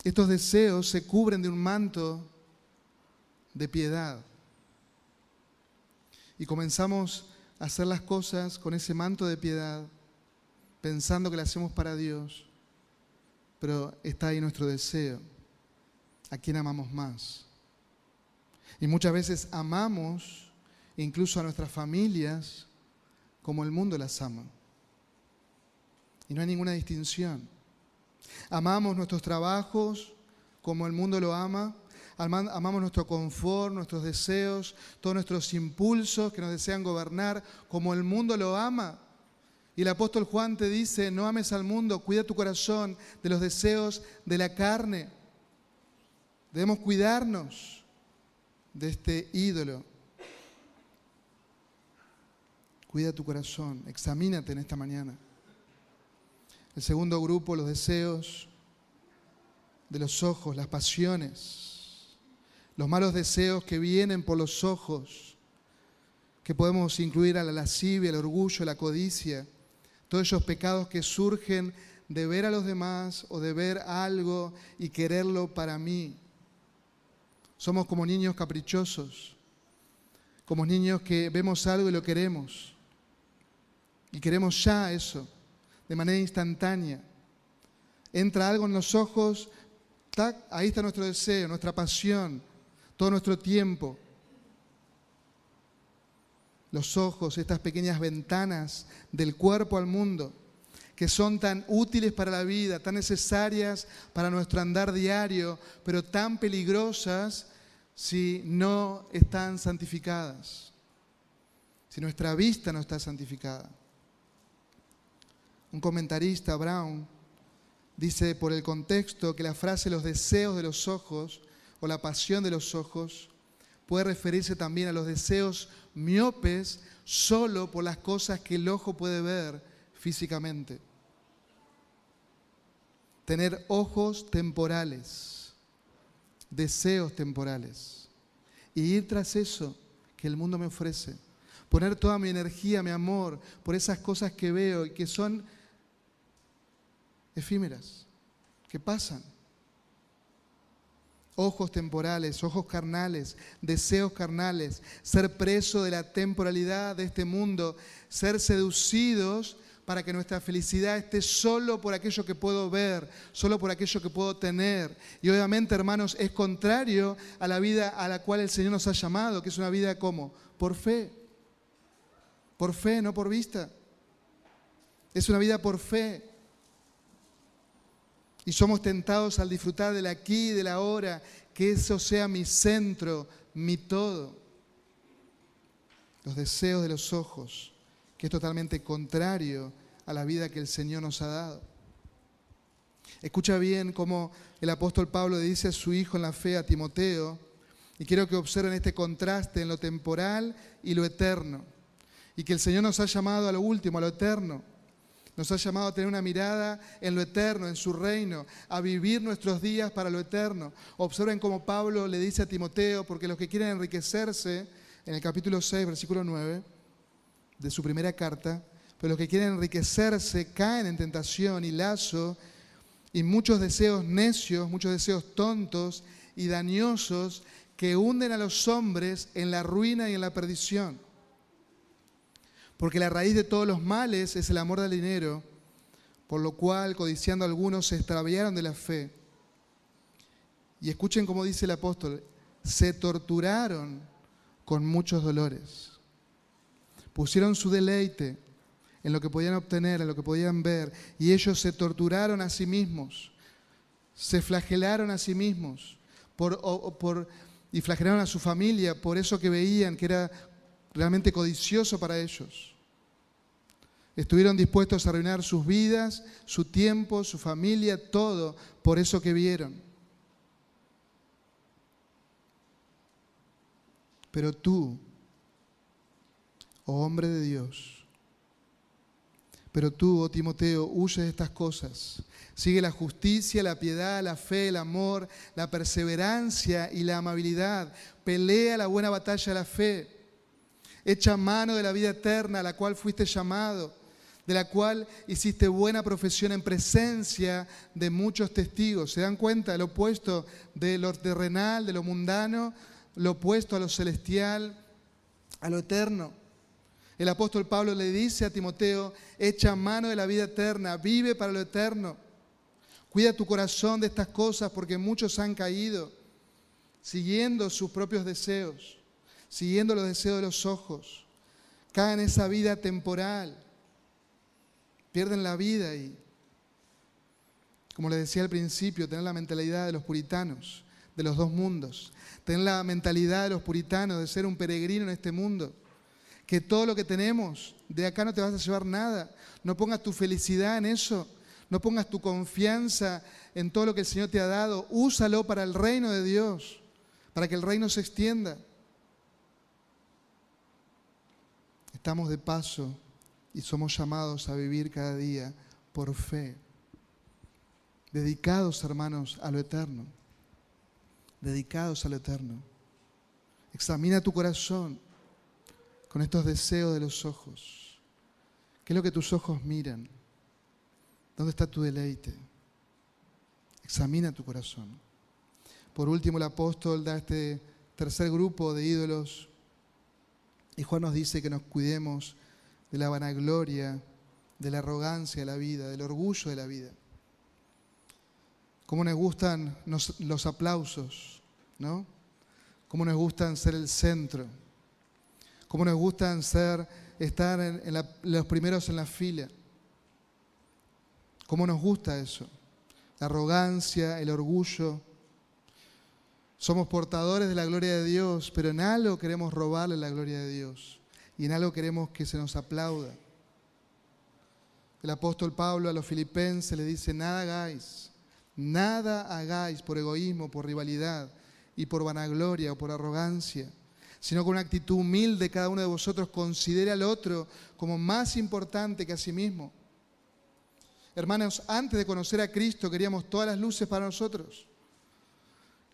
estos deseos se cubren de un manto de piedad. Y comenzamos a hacer las cosas con ese manto de piedad, pensando que lo hacemos para Dios. Pero está ahí nuestro deseo a quién amamos más. Y muchas veces amamos incluso a nuestras familias como el mundo las ama. Y no hay ninguna distinción. Amamos nuestros trabajos como el mundo lo ama. Amamos nuestro confort, nuestros deseos, todos nuestros impulsos que nos desean gobernar como el mundo lo ama. Y el apóstol Juan te dice, no ames al mundo, cuida tu corazón de los deseos de la carne. Debemos cuidarnos de este ídolo. Cuida tu corazón, examínate en esta mañana. El segundo grupo, los deseos de los ojos, las pasiones, los malos deseos que vienen por los ojos, que podemos incluir a la lascivia, el orgullo, la codicia, todos esos pecados que surgen de ver a los demás o de ver algo y quererlo para mí. Somos como niños caprichosos, como niños que vemos algo y lo queremos. Y queremos ya eso, de manera instantánea. Entra algo en los ojos, tac, ahí está nuestro deseo, nuestra pasión, todo nuestro tiempo. Los ojos, estas pequeñas ventanas del cuerpo al mundo, que son tan útiles para la vida, tan necesarias para nuestro andar diario, pero tan peligrosas si no están santificadas, si nuestra vista no está santificada. Un comentarista, Brown, dice por el contexto que la frase los deseos de los ojos o la pasión de los ojos puede referirse también a los deseos miopes solo por las cosas que el ojo puede ver físicamente. Tener ojos temporales deseos temporales y ir tras eso que el mundo me ofrece. Poner toda mi energía, mi amor por esas cosas que veo y que son efímeras, que pasan. Ojos temporales, ojos carnales, deseos carnales, ser preso de la temporalidad de este mundo, ser seducidos para que nuestra felicidad esté solo por aquello que puedo ver, solo por aquello que puedo tener. Y obviamente, hermanos, es contrario a la vida a la cual el Señor nos ha llamado, que es una vida como por fe. Por fe, no por vista. Es una vida por fe. Y somos tentados al disfrutar del aquí y del ahora, que eso sea mi centro, mi todo. Los deseos de los ojos, que es totalmente contrario a la vida que el Señor nos ha dado. Escucha bien cómo el apóstol Pablo dice a su hijo en la fe, a Timoteo, y quiero que observen este contraste en lo temporal y lo eterno. Y que el Señor nos ha llamado a lo último, a lo eterno. Nos ha llamado a tener una mirada en lo eterno, en su reino, a vivir nuestros días para lo eterno. Observen cómo Pablo le dice a Timoteo, porque los que quieren enriquecerse, en el capítulo 6, versículo 9, de su primera carta, pero los que quieren enriquecerse caen en tentación y lazo y muchos deseos necios, muchos deseos tontos y dañosos que hunden a los hombres en la ruina y en la perdición. Porque la raíz de todos los males es el amor del dinero, por lo cual, codiciando algunos, se extraviaron de la fe. Y escuchen cómo dice el apóstol, se torturaron con muchos dolores. Pusieron su deleite en lo que podían obtener, en lo que podían ver, y ellos se torturaron a sí mismos, se flagelaron a sí mismos por, por y flagelaron a su familia por eso que veían que era realmente codicioso para ellos. Estuvieron dispuestos a arruinar sus vidas, su tiempo, su familia, todo por eso que vieron. Pero tú, oh hombre de Dios, pero tú, oh Timoteo, huye de estas cosas Sigue la justicia, la piedad, la fe, el amor, la perseverancia y la amabilidad. Pelea la buena batalla de la fe. Echa mano de la vida eterna a la cual fuiste llamado, de la cual hiciste buena profesión en presencia de muchos testigos. ¿Se dan cuenta? El opuesto de lo terrenal, de lo mundano, lo opuesto a lo celestial, a lo eterno. El apóstol Pablo le dice a Timoteo, echa mano de la vida eterna, vive para lo eterno. Cuida tu corazón de estas cosas porque muchos han caído siguiendo sus propios deseos, siguiendo los deseos de los ojos. Caen en esa vida temporal, pierden la vida y, como les decía al principio, tener la mentalidad de los puritanos, de los dos mundos. Tener la mentalidad de los puritanos de ser un peregrino en este mundo. Que todo lo que tenemos, de acá no te vas a llevar nada. No pongas tu felicidad en eso no pongas tu confianza en todo lo que el Señor te ha dado. Úsalo para el reino de Dios, para que el reino se extienda. Estamos de paso y somos llamados a vivir cada día por fe. Dedicados, hermanos, a lo eterno. Dedicados a lo eterno. Examina tu corazón con estos deseos de los ojos. ¿Qué es lo que tus ojos miran? ¿Dónde está tu deleite? Examina tu corazón. Por último, el apóstol da este tercer grupo de ídolos y Juan nos dice que nos cuidemos de la vanagloria, de la arrogancia de la vida, del orgullo de la vida. Cómo nos gustan los aplausos, ¿no? Cómo nos gustan ser el centro. Cómo nos gustan ser, estar en, los primeros en la fila. ¿Cómo nos gusta eso? La arrogancia, el orgullo. Somos portadores de la gloria de Dios, pero en algo queremos robarle la gloria de Dios y en algo queremos que se nos aplauda. El apóstol Pablo a los filipenses le dice, nada hagáis, nada hagáis por egoísmo, por rivalidad y por vanagloria o por arrogancia, sino con una actitud humilde cada uno de vosotros considere al otro como más importante que a sí mismo Hermanos, antes de conocer a Cristo queríamos todas las luces para nosotros.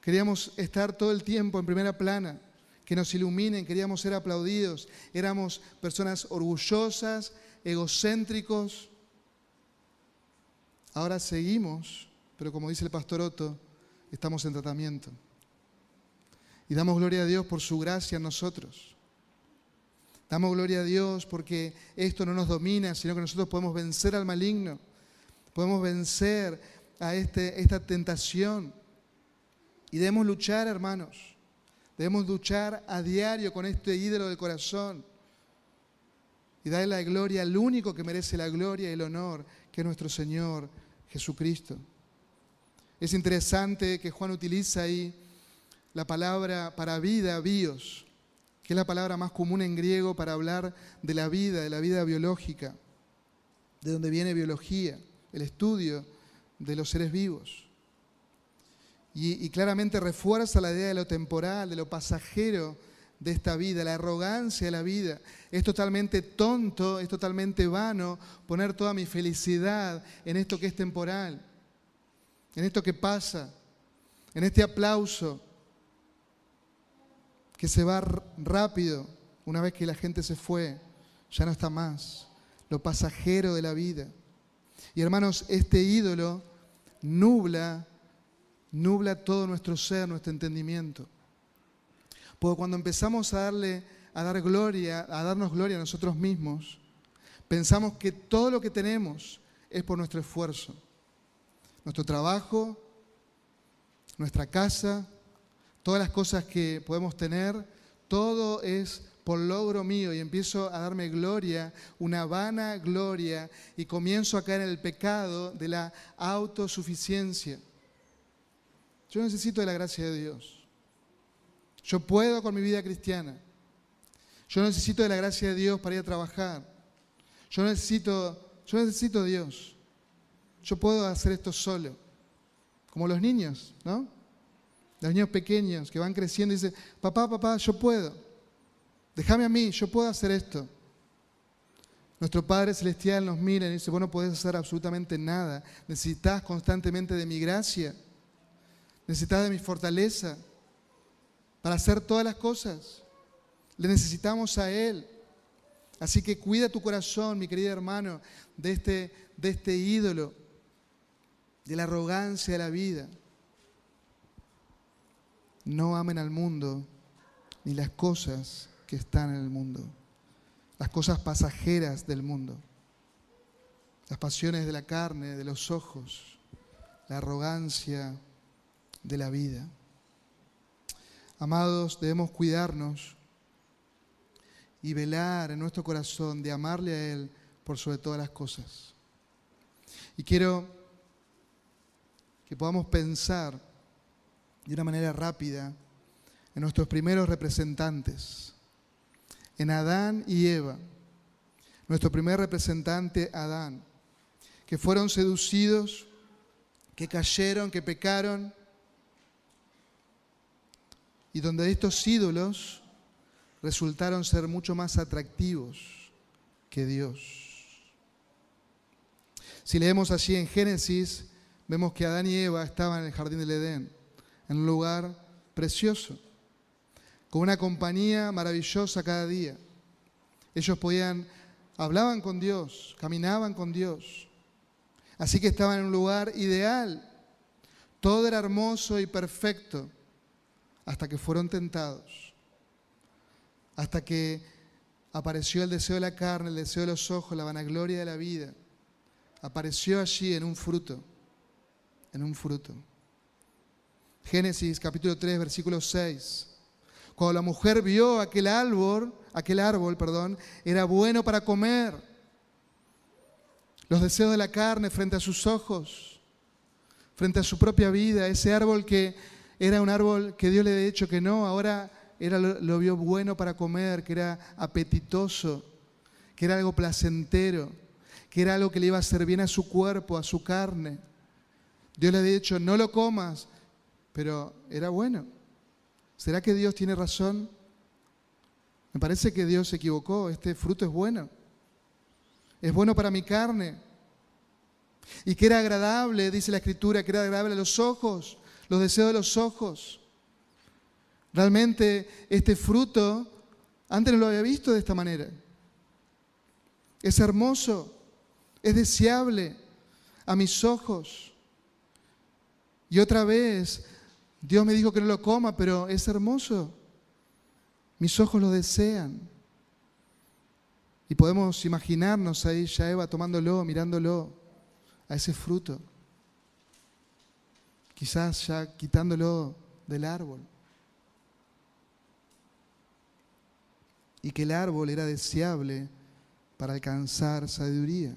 Queríamos estar todo el tiempo en primera plana, que nos iluminen, queríamos ser aplaudidos. Éramos personas orgullosas, egocéntricos. Ahora seguimos, pero como dice el pastor Otto, estamos en tratamiento. Y damos gloria a Dios por su gracia en nosotros. Damos gloria a Dios porque esto no nos domina, sino que nosotros podemos vencer al maligno podemos vencer a este, esta tentación. Y debemos luchar, hermanos. Debemos luchar a diario con este ídolo del corazón. Y darle la gloria al único que merece la gloria y el honor, que es nuestro Señor Jesucristo. Es interesante que Juan utiliza ahí la palabra para vida, bios, que es la palabra más común en griego para hablar de la vida, de la vida biológica, de donde viene biología, el estudio de los seres vivos. Y, y, claramente refuerza la idea de lo temporal, de lo pasajero de esta vida, la arrogancia de la vida. Es totalmente tonto, es totalmente vano poner toda mi felicidad en esto que es temporal, en esto que pasa, en este aplauso que se va rápido una vez que la gente se fue, ya no está más, lo pasajero de la vida. Y hermanos, este ídolo nubla, nubla todo nuestro ser, nuestro entendimiento. Porque cuando empezamos a darle, a dar gloria, a darnos gloria a nosotros mismos, pensamos que todo lo que tenemos es por nuestro esfuerzo. Nuestro trabajo, nuestra casa, todas las cosas que podemos tener, todo es por logro mío y empiezo a darme gloria, una vana gloria, y comienzo a caer en el pecado de la autosuficiencia. Yo necesito de la gracia de Dios. Yo puedo con mi vida cristiana. Yo necesito de la gracia de Dios para ir a trabajar. Yo necesito, yo necesito Dios. Yo puedo hacer esto solo. Como los niños, ¿no? Los niños pequeños que van creciendo y dicen, papá, papá, yo puedo. Déjame a mí, yo puedo hacer esto. Nuestro Padre Celestial nos mira y dice, vos no podés hacer absolutamente nada. Necesitas constantemente de mi gracia. Necesitas de mi fortaleza para hacer todas las cosas. Le necesitamos a Él. Así que cuida tu corazón, mi querido hermano, de este, de este ídolo, de la arrogancia de la vida. No amen al mundo ni las cosas que están en el mundo, las cosas pasajeras del mundo, las pasiones de la carne, de los ojos, la arrogancia de la vida. Amados, debemos cuidarnos y velar en nuestro corazón de amarle a Él por sobre todas las cosas. Y quiero que podamos pensar de una manera rápida en nuestros primeros representantes, en Adán y Eva. Nuestro primer representante, Adán, que fueron seducidos, que cayeron, que pecaron, y donde estos ídolos resultaron ser mucho más atractivos que Dios. Si leemos allí en Génesis, vemos que Adán y Eva estaban en el jardín del Edén, en un lugar precioso, con una compañía maravillosa cada día. Ellos podían, hablaban con Dios, caminaban con Dios. Así que estaban en un lugar ideal. Todo era hermoso y perfecto hasta que fueron tentados, hasta que apareció el deseo de la carne, el deseo de los ojos, la vanagloria de la vida. Apareció allí en un fruto, en un fruto. Génesis capítulo 3, versículo 6. Cuando la mujer vio aquel árbol, aquel árbol, perdón, era bueno para comer. Los deseos de la carne frente a sus ojos, frente a su propia vida, ese árbol que era un árbol que Dios le había dicho que no, ahora era, lo, vio bueno para comer, que era apetitoso, que era algo placentero, que era algo que le iba a hacer bien a su cuerpo, a su carne. Dios le había dicho, no lo comas, pero era bueno. ¿Será que Dios tiene razón? Me parece que Dios se equivocó, este fruto es bueno. Es bueno para mi carne. Y que era agradable, dice la escritura, que era agradable a los ojos los deseos de los ojos. Realmente este fruto antes no lo había visto de esta manera. Es hermoso, es deseable a mis ojos. Y otra vez, Dios me dijo que no lo coma, pero es hermoso. Mis ojos lo desean. Y podemos imaginarnos ahí ya Eva tomándolo, mirándolo, a ese fruto quizás ya quitándolo del árbol. Y que el árbol era deseable para alcanzar sabiduría.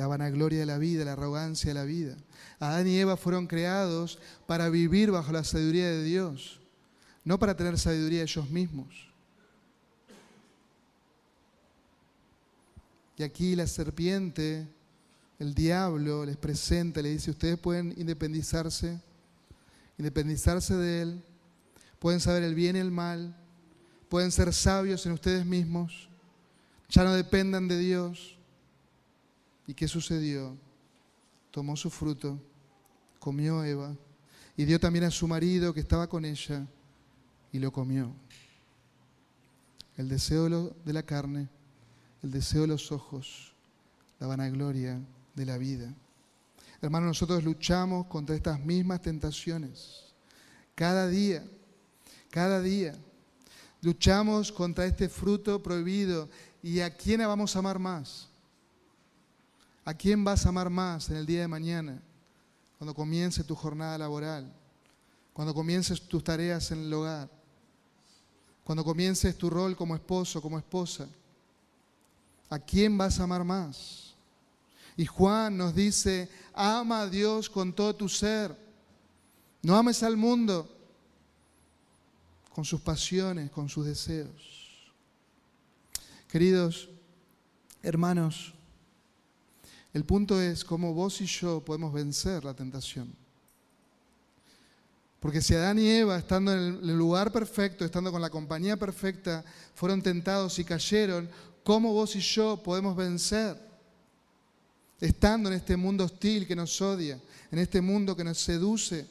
La vanagloria de la vida, la arrogancia de la vida. Adán y Eva fueron creados para vivir bajo la sabiduría de Dios, no para tener sabiduría ellos mismos. Y aquí la serpiente, el diablo les presenta, le dice, ustedes pueden independizarse, independizarse de él, pueden saber el bien y el mal, pueden ser sabios en ustedes mismos, ya no dependan de Dios. ¿Y qué sucedió? Tomó su fruto, comió Eva y dio también a su marido que estaba con ella y lo comió. El deseo de la carne, el deseo de los ojos, la vanagloria de la vida. Hermanos, nosotros luchamos contra estas mismas tentaciones. Cada día, cada día. Luchamos contra este fruto prohibido. ¿Y a quién vamos a amar más? ¿A quién vas a amar más en el día de mañana? Cuando comience tu jornada laboral. Cuando comiences tus tareas en el hogar. Cuando comiences tu rol como esposo, como esposa. ¿A quién vas a amar más? Y Juan nos dice, ama a Dios con todo tu ser. No ames al mundo con sus pasiones, con sus deseos. Queridos hermanos, el punto es cómo vos y yo podemos vencer la tentación. Porque si Adán y Eva, estando en el lugar perfecto, estando con la compañía perfecta, fueron tentados y cayeron, ¿cómo vos y yo podemos vencer? Estando en este mundo hostil que nos odia, en este mundo que nos seduce,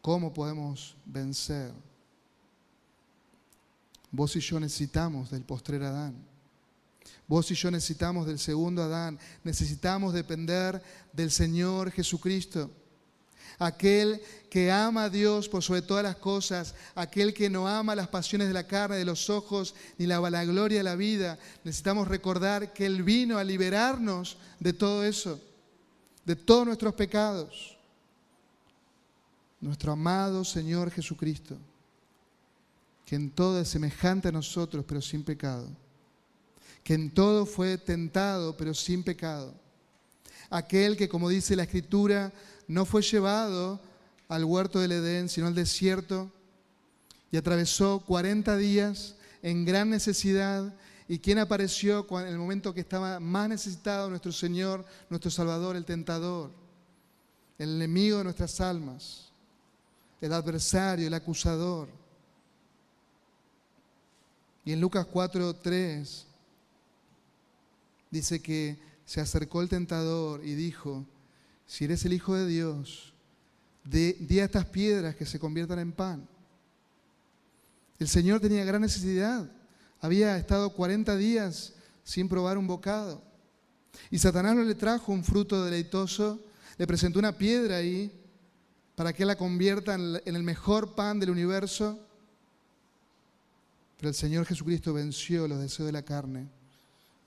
¿cómo podemos vencer? Vos y yo necesitamos del postrer Adán. Vos y yo necesitamos del segundo Adán. Necesitamos depender del Señor Jesucristo aquel que ama a Dios por sobre todas las cosas, aquel que no ama las pasiones de la carne, de los ojos, ni la vanagloria de la vida. Necesitamos recordar que Él vino a liberarnos de todo eso, de todos nuestros pecados. Nuestro amado Señor Jesucristo, que en todo es semejante a nosotros, pero sin pecado. Que en todo fue tentado, pero sin pecado. Aquel que, como dice la Escritura, no fue llevado al huerto del Edén, sino al desierto, y atravesó 40 días en gran necesidad. ¿Y quién apareció en el momento que estaba más necesitado? Nuestro Señor, nuestro Salvador, el tentador, el enemigo de nuestras almas, el adversario, el acusador. Y en Lucas 4:3 dice que se acercó el tentador y dijo, si eres el Hijo de Dios, di a estas piedras que se conviertan en pan. El Señor tenía gran necesidad. Había estado 40 días sin probar un bocado. Y Satanás no le trajo un fruto deleitoso, le presentó una piedra ahí para que la convierta en el mejor pan del universo. Pero el Señor Jesucristo venció los deseos de la carne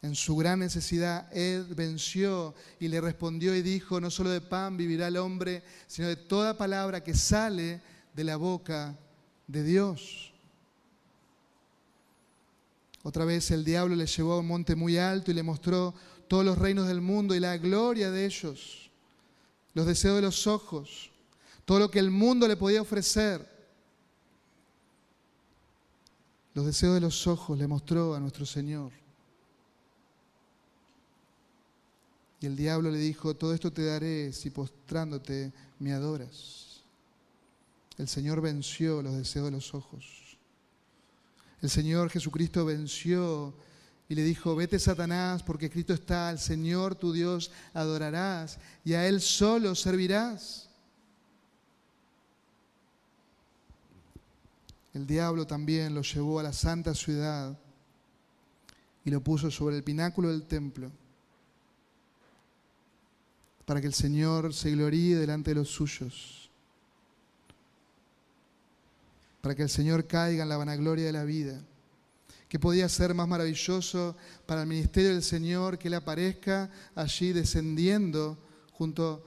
en su gran necesidad, Él venció y le respondió y dijo, no solo de pan vivirá el hombre, sino de toda palabra que sale de la boca de Dios. Otra vez el diablo le llevó a un monte muy alto y le mostró todos los reinos del mundo y la gloria de ellos, los deseos de los ojos, todo lo que el mundo le podía ofrecer. Los deseos de los ojos le mostró a nuestro Señor. Y el diablo le dijo, todo esto te daré si postrándote me adoras. El Señor venció los deseos de los ojos. El Señor Jesucristo venció y le dijo, vete Satanás, porque Cristo está, al Señor tu Dios adorarás y a Él solo servirás. El diablo también lo llevó a la santa ciudad y lo puso sobre el pináculo del templo para que el Señor se gloríe delante de los suyos, para que el Señor caiga en la vanagloria de la vida. ¿Qué podía ser más maravilloso para el ministerio del Señor que Él aparezca allí descendiendo junto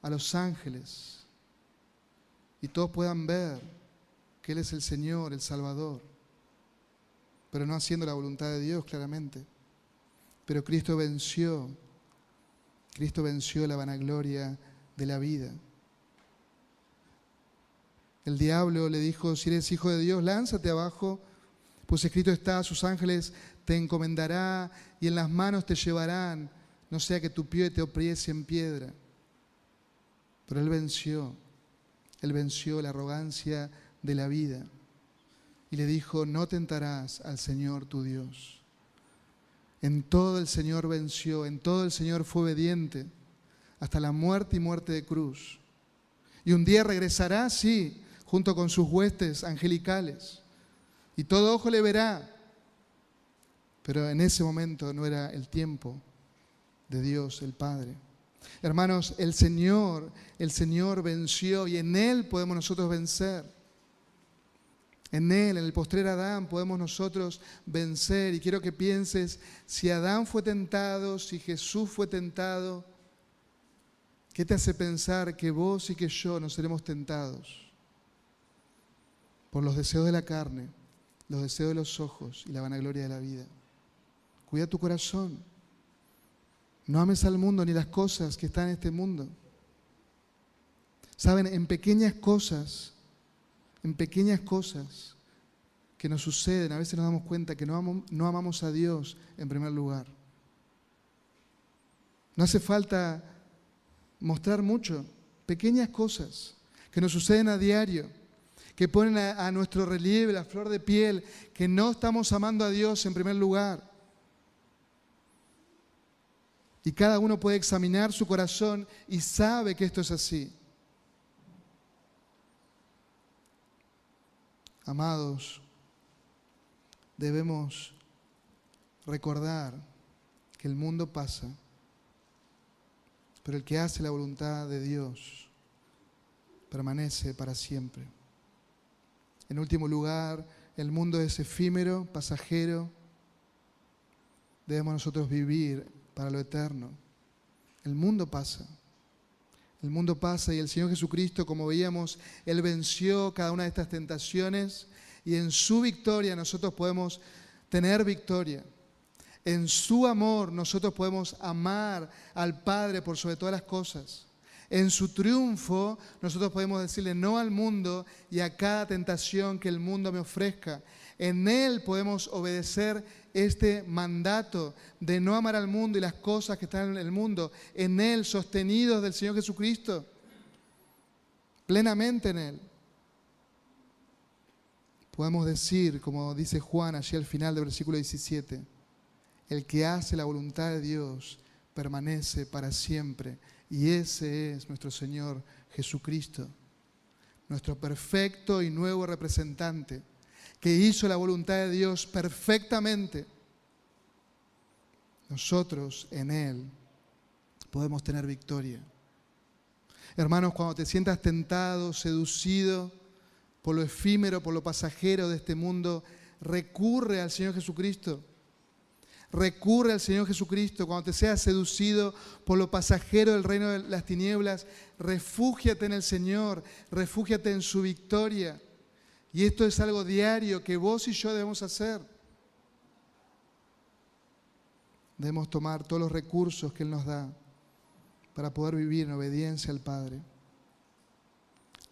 a los ángeles y todos puedan ver que Él es el Señor, el Salvador, pero no haciendo la voluntad de Dios claramente? Pero Cristo venció, Cristo venció la vanagloria de la vida. El diablo le dijo, si eres hijo de Dios, lánzate abajo, pues escrito está, sus ángeles te encomendará y en las manos te llevarán, no sea que tu pie te opriese en piedra. Pero él venció, él venció la arrogancia de la vida y le dijo, no tentarás al Señor tu Dios. En todo el Señor venció, en todo el Señor fue obediente, hasta la muerte y muerte de cruz. Y un día regresará, sí, junto con sus huestes angelicales. Y todo ojo le verá. Pero en ese momento no era el tiempo de Dios el Padre. Hermanos, el Señor, el Señor venció y en Él podemos nosotros vencer. En Él, en el postrer Adán, podemos nosotros vencer. Y quiero que pienses, si Adán fue tentado, si Jesús fue tentado, ¿qué te hace pensar que vos y que yo no seremos tentados? por los deseos de la carne, los deseos de los ojos y la vanagloria de la vida. Cuida tu corazón. No ames al mundo ni las cosas que están en este mundo. Saben, en pequeñas cosas, en pequeñas cosas que nos suceden, a veces nos damos cuenta que no amamos, a Dios en primer lugar. No hace falta mostrar mucho, pequeñas cosas que nos suceden a diario que ponen a, nuestro relieve la flor de piel, que no estamos amando a Dios en primer lugar. Y cada uno puede examinar su corazón y sabe que esto es así. Amados, debemos recordar que el mundo pasa, pero el que hace la voluntad de Dios permanece para siempre. En último lugar, el mundo es efímero, pasajero. Debemos nosotros vivir para lo eterno. El mundo pasa. El mundo pasa y el Señor Jesucristo, como veíamos, Él venció cada una de estas tentaciones y en su victoria nosotros podemos tener victoria. En su amor nosotros podemos amar al Padre por sobre todas las cosas. En su triunfo nosotros podemos decirle no al mundo y a cada tentación que el mundo me ofrezca. En Él podemos obedecer este mandato de no amar al mundo y las cosas que están en el mundo. En Él, sostenidos del Señor Jesucristo. Plenamente en Él. Podemos decir, como dice Juan allí al final del versículo 17, el que hace la voluntad de Dios permanece para siempre y ese es nuestro Señor Jesucristo, nuestro perfecto y nuevo representante, que hizo la voluntad de Dios perfectamente. Nosotros en Él podemos tener victoria. Hermanos, cuando te sientas tentado, seducido por lo efímero, por lo pasajero de este mundo, recurre al Señor Jesucristo recurre al Señor Jesucristo, cuando te seas seducido por lo pasajero del reino de las tinieblas, refúgiate en el Señor, refúgiate en su victoria. Y esto es algo diario que vos y yo debemos hacer. Debemos tomar todos los recursos que Él nos da para poder vivir en obediencia al Padre.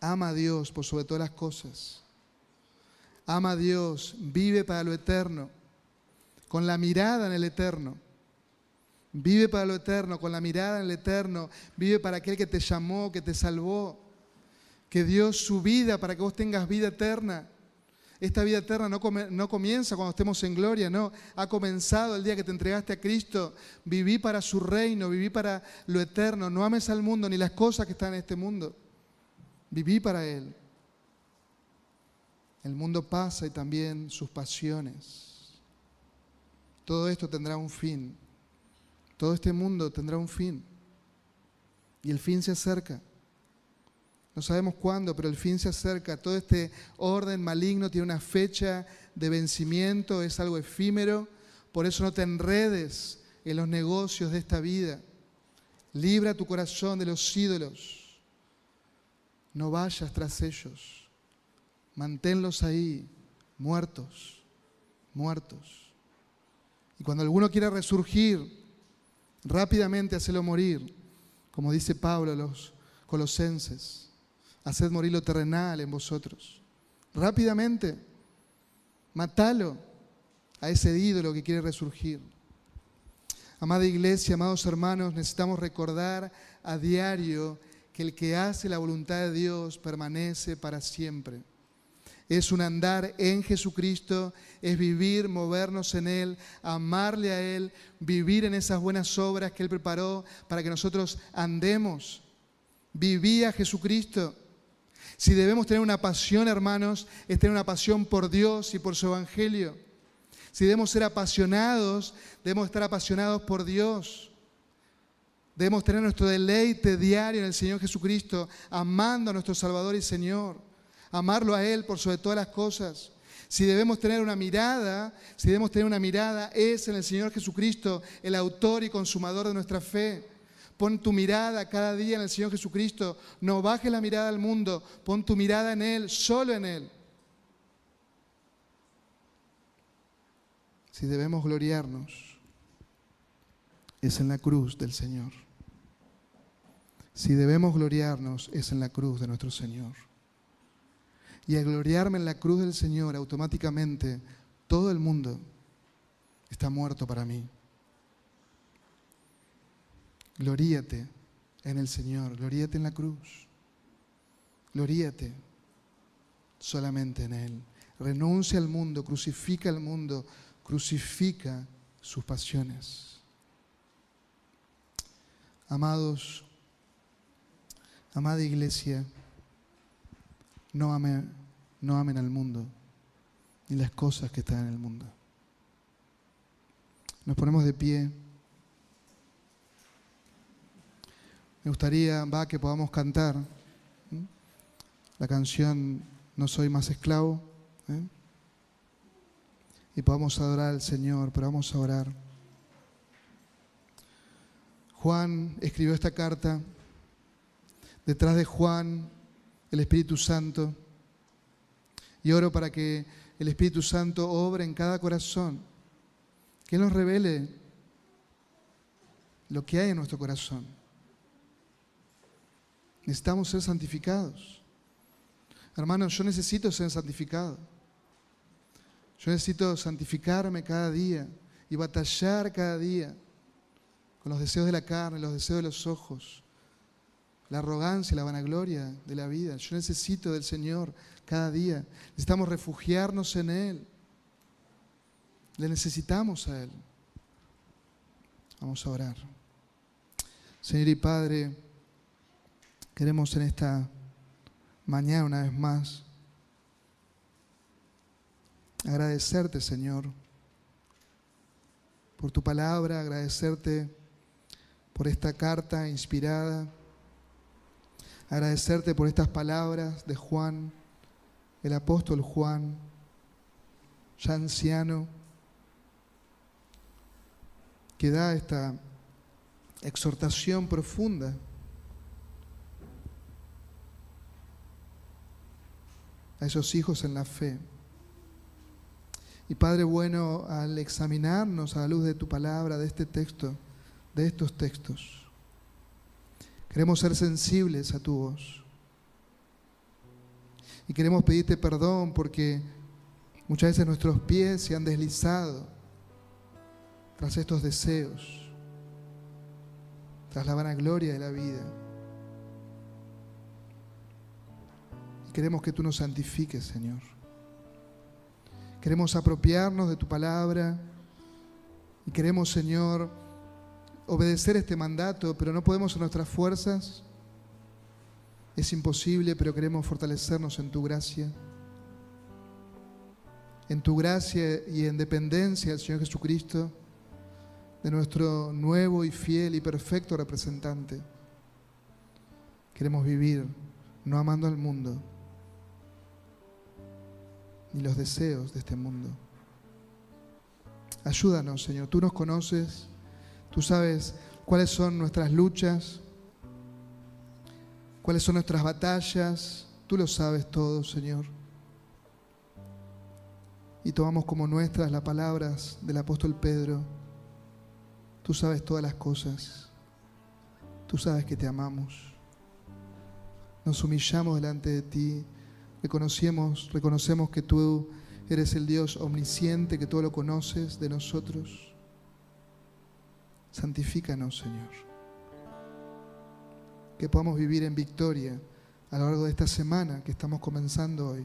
Ama a Dios por sobre todas las cosas. Ama a Dios, vive para lo eterno con la mirada en el eterno. Vive para lo eterno, con la mirada en el eterno. Vive para aquel que te llamó, que te salvó, que dio su vida para que vos tengas vida eterna. Esta vida eterna no, no, comienza cuando estemos en gloria, no. Ha comenzado el día que te entregaste a Cristo. Viví para su reino, viví para lo eterno. No ames al mundo ni las cosas que están en este mundo. Viví para Él. El mundo pasa y también sus pasiones. Todo esto tendrá un fin. Todo este mundo tendrá un fin. Y el fin se acerca. No sabemos cuándo, pero el fin se acerca. Todo este orden maligno tiene una fecha de vencimiento, es algo efímero. Por eso no te enredes en los negocios de esta vida. Libra tu corazón de los ídolos. No vayas tras ellos. Manténlos ahí, muertos, muertos Y cuando alguno quiera resurgir, rápidamente hacelo morir, como dice Pablo a los colosenses. Haced morir lo terrenal en vosotros. Rápidamente, matalo a ese ídolo que quiere resurgir. Amada iglesia, amados hermanos, necesitamos recordar a diario que el que hace la voluntad de Dios permanece para siempre es un andar en Jesucristo, es vivir, movernos en Él, amarle a Él, vivir en esas buenas obras que Él preparó para que nosotros andemos. Viví a Jesucristo. Si debemos tener una pasión, hermanos, es tener una pasión por Dios y por su Evangelio. Si debemos ser apasionados, debemos estar apasionados por Dios. Debemos tener nuestro deleite diario en el Señor Jesucristo, amando a nuestro Salvador y Señor amarlo a Él por sobre todas las cosas. Si debemos tener una mirada, si debemos tener una mirada, es en el Señor Jesucristo, el autor y consumador de nuestra fe. Pon tu mirada cada día en el Señor Jesucristo. No bajes la mirada al mundo. Pon tu mirada en Él, solo en Él. Si debemos gloriarnos, es en la cruz del Señor. Si debemos gloriarnos, es en la cruz de nuestro Señor y al gloriarme en la cruz del Señor, automáticamente todo el mundo está muerto para mí. Gloríate en el Señor, gloríate en la cruz, gloríate solamente en Él. Renuncia al mundo, crucifica al mundo, crucifica sus pasiones. Amados, amada iglesia, no amen no amen al mundo ni las cosas que están en el mundo. Nos ponemos de pie. Me gustaría, va, que podamos cantar la canción No soy más esclavo. ¿eh? Y podamos adorar al Señor, pero vamos a orar. Juan escribió esta carta. Detrás de Juan, el Espíritu Santo. Y oro para que el Espíritu Santo obre en cada corazón, que nos revele lo que hay en nuestro corazón. Necesitamos ser santificados. Hermanos, yo necesito ser santificado. Yo necesito santificarme cada día y batallar cada día con los deseos de la carne, los deseos de los ojos, la arrogancia, la vanagloria de la vida. Yo necesito del Señor cada día. Necesitamos refugiarnos en Él. Le necesitamos a Él. Vamos a orar. Señor y Padre, queremos en esta mañana una vez más agradecerte, Señor, por tu palabra, agradecerte por esta carta inspirada agradecerte por estas palabras de Juan, el apóstol Juan, ya anciano, que da esta exhortación profunda. A esos hijos en la fe. Y Padre bueno, al examinarnos a la luz de tu palabra, de este texto, de estos textos, Queremos ser sensibles a tu voz. Y queremos pedirte perdón porque muchas veces nuestros pies se han deslizado tras estos deseos, tras la vanagloria de la vida. Queremos que tú nos santifiques, Señor. Queremos apropiarnos de tu palabra y queremos, Señor, obedecer este mandato, pero no podemos en nuestras fuerzas. Es imposible, pero queremos fortalecernos en tu gracia. En tu gracia y en dependencia del Señor Jesucristo, de nuestro nuevo y fiel y perfecto representante. Queremos vivir no amando al mundo, ni los deseos de este mundo. Ayúdanos, Señor. Tú nos conoces Tú sabes cuáles son nuestras luchas, cuáles son nuestras batallas. Tú lo sabes todo, Señor. y tomamos como nuestras las palabras del apóstol Pedro. Tú sabes todas las cosas. Tú sabes que te amamos. Nos humillamos delante de ti. Reconocemos, reconocemos que tú eres el Dios omnisciente, que todo lo conoces de nosotros. Santifícanos, Señor. Que podamos vivir en victoria a lo largo de esta semana que estamos comenzando hoy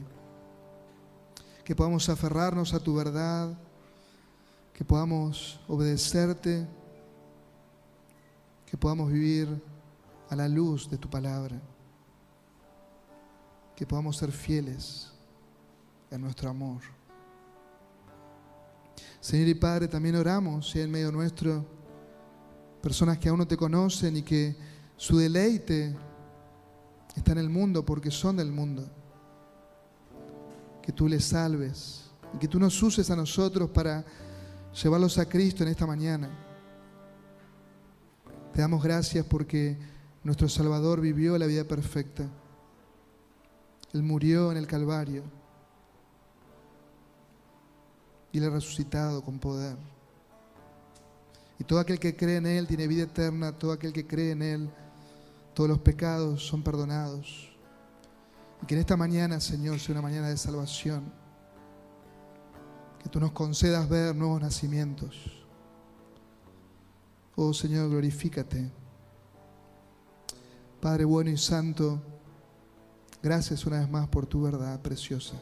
que podamos aferrarnos a tu verdad, que podamos obedecerte, que podamos vivir a la luz de tu palabra, que podamos ser fieles en nuestro amor. Señor y Padre, también oramos, si en medio nuestro, personas que aún no te conocen y que su deleite está en el mundo porque son del mundo que tú les salves y que tú nos uses a nosotros para llevarlos a Cristo en esta mañana. Te damos gracias porque nuestro Salvador vivió la vida perfecta. Él murió en el Calvario y le ha resucitado con poder. Y todo aquel que cree en Él tiene vida eterna, todo aquel que cree en Él, todos los pecados son perdonados. Y que en esta mañana, Señor, sea una mañana de salvación. Que tú nos concedas ver nuevos nacimientos. Oh Señor, glorifícate. Padre bueno y santo, Gracias una vez más por tu verdad preciosa.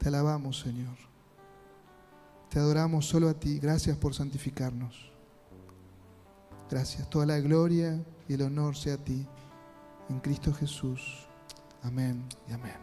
Te alabamos, Señor. Te adoramos solo a ti. Gracias por santificarnos. Gracias. Toda la gloria y el honor sea a ti. En Cristo Jesús. Amén y amén.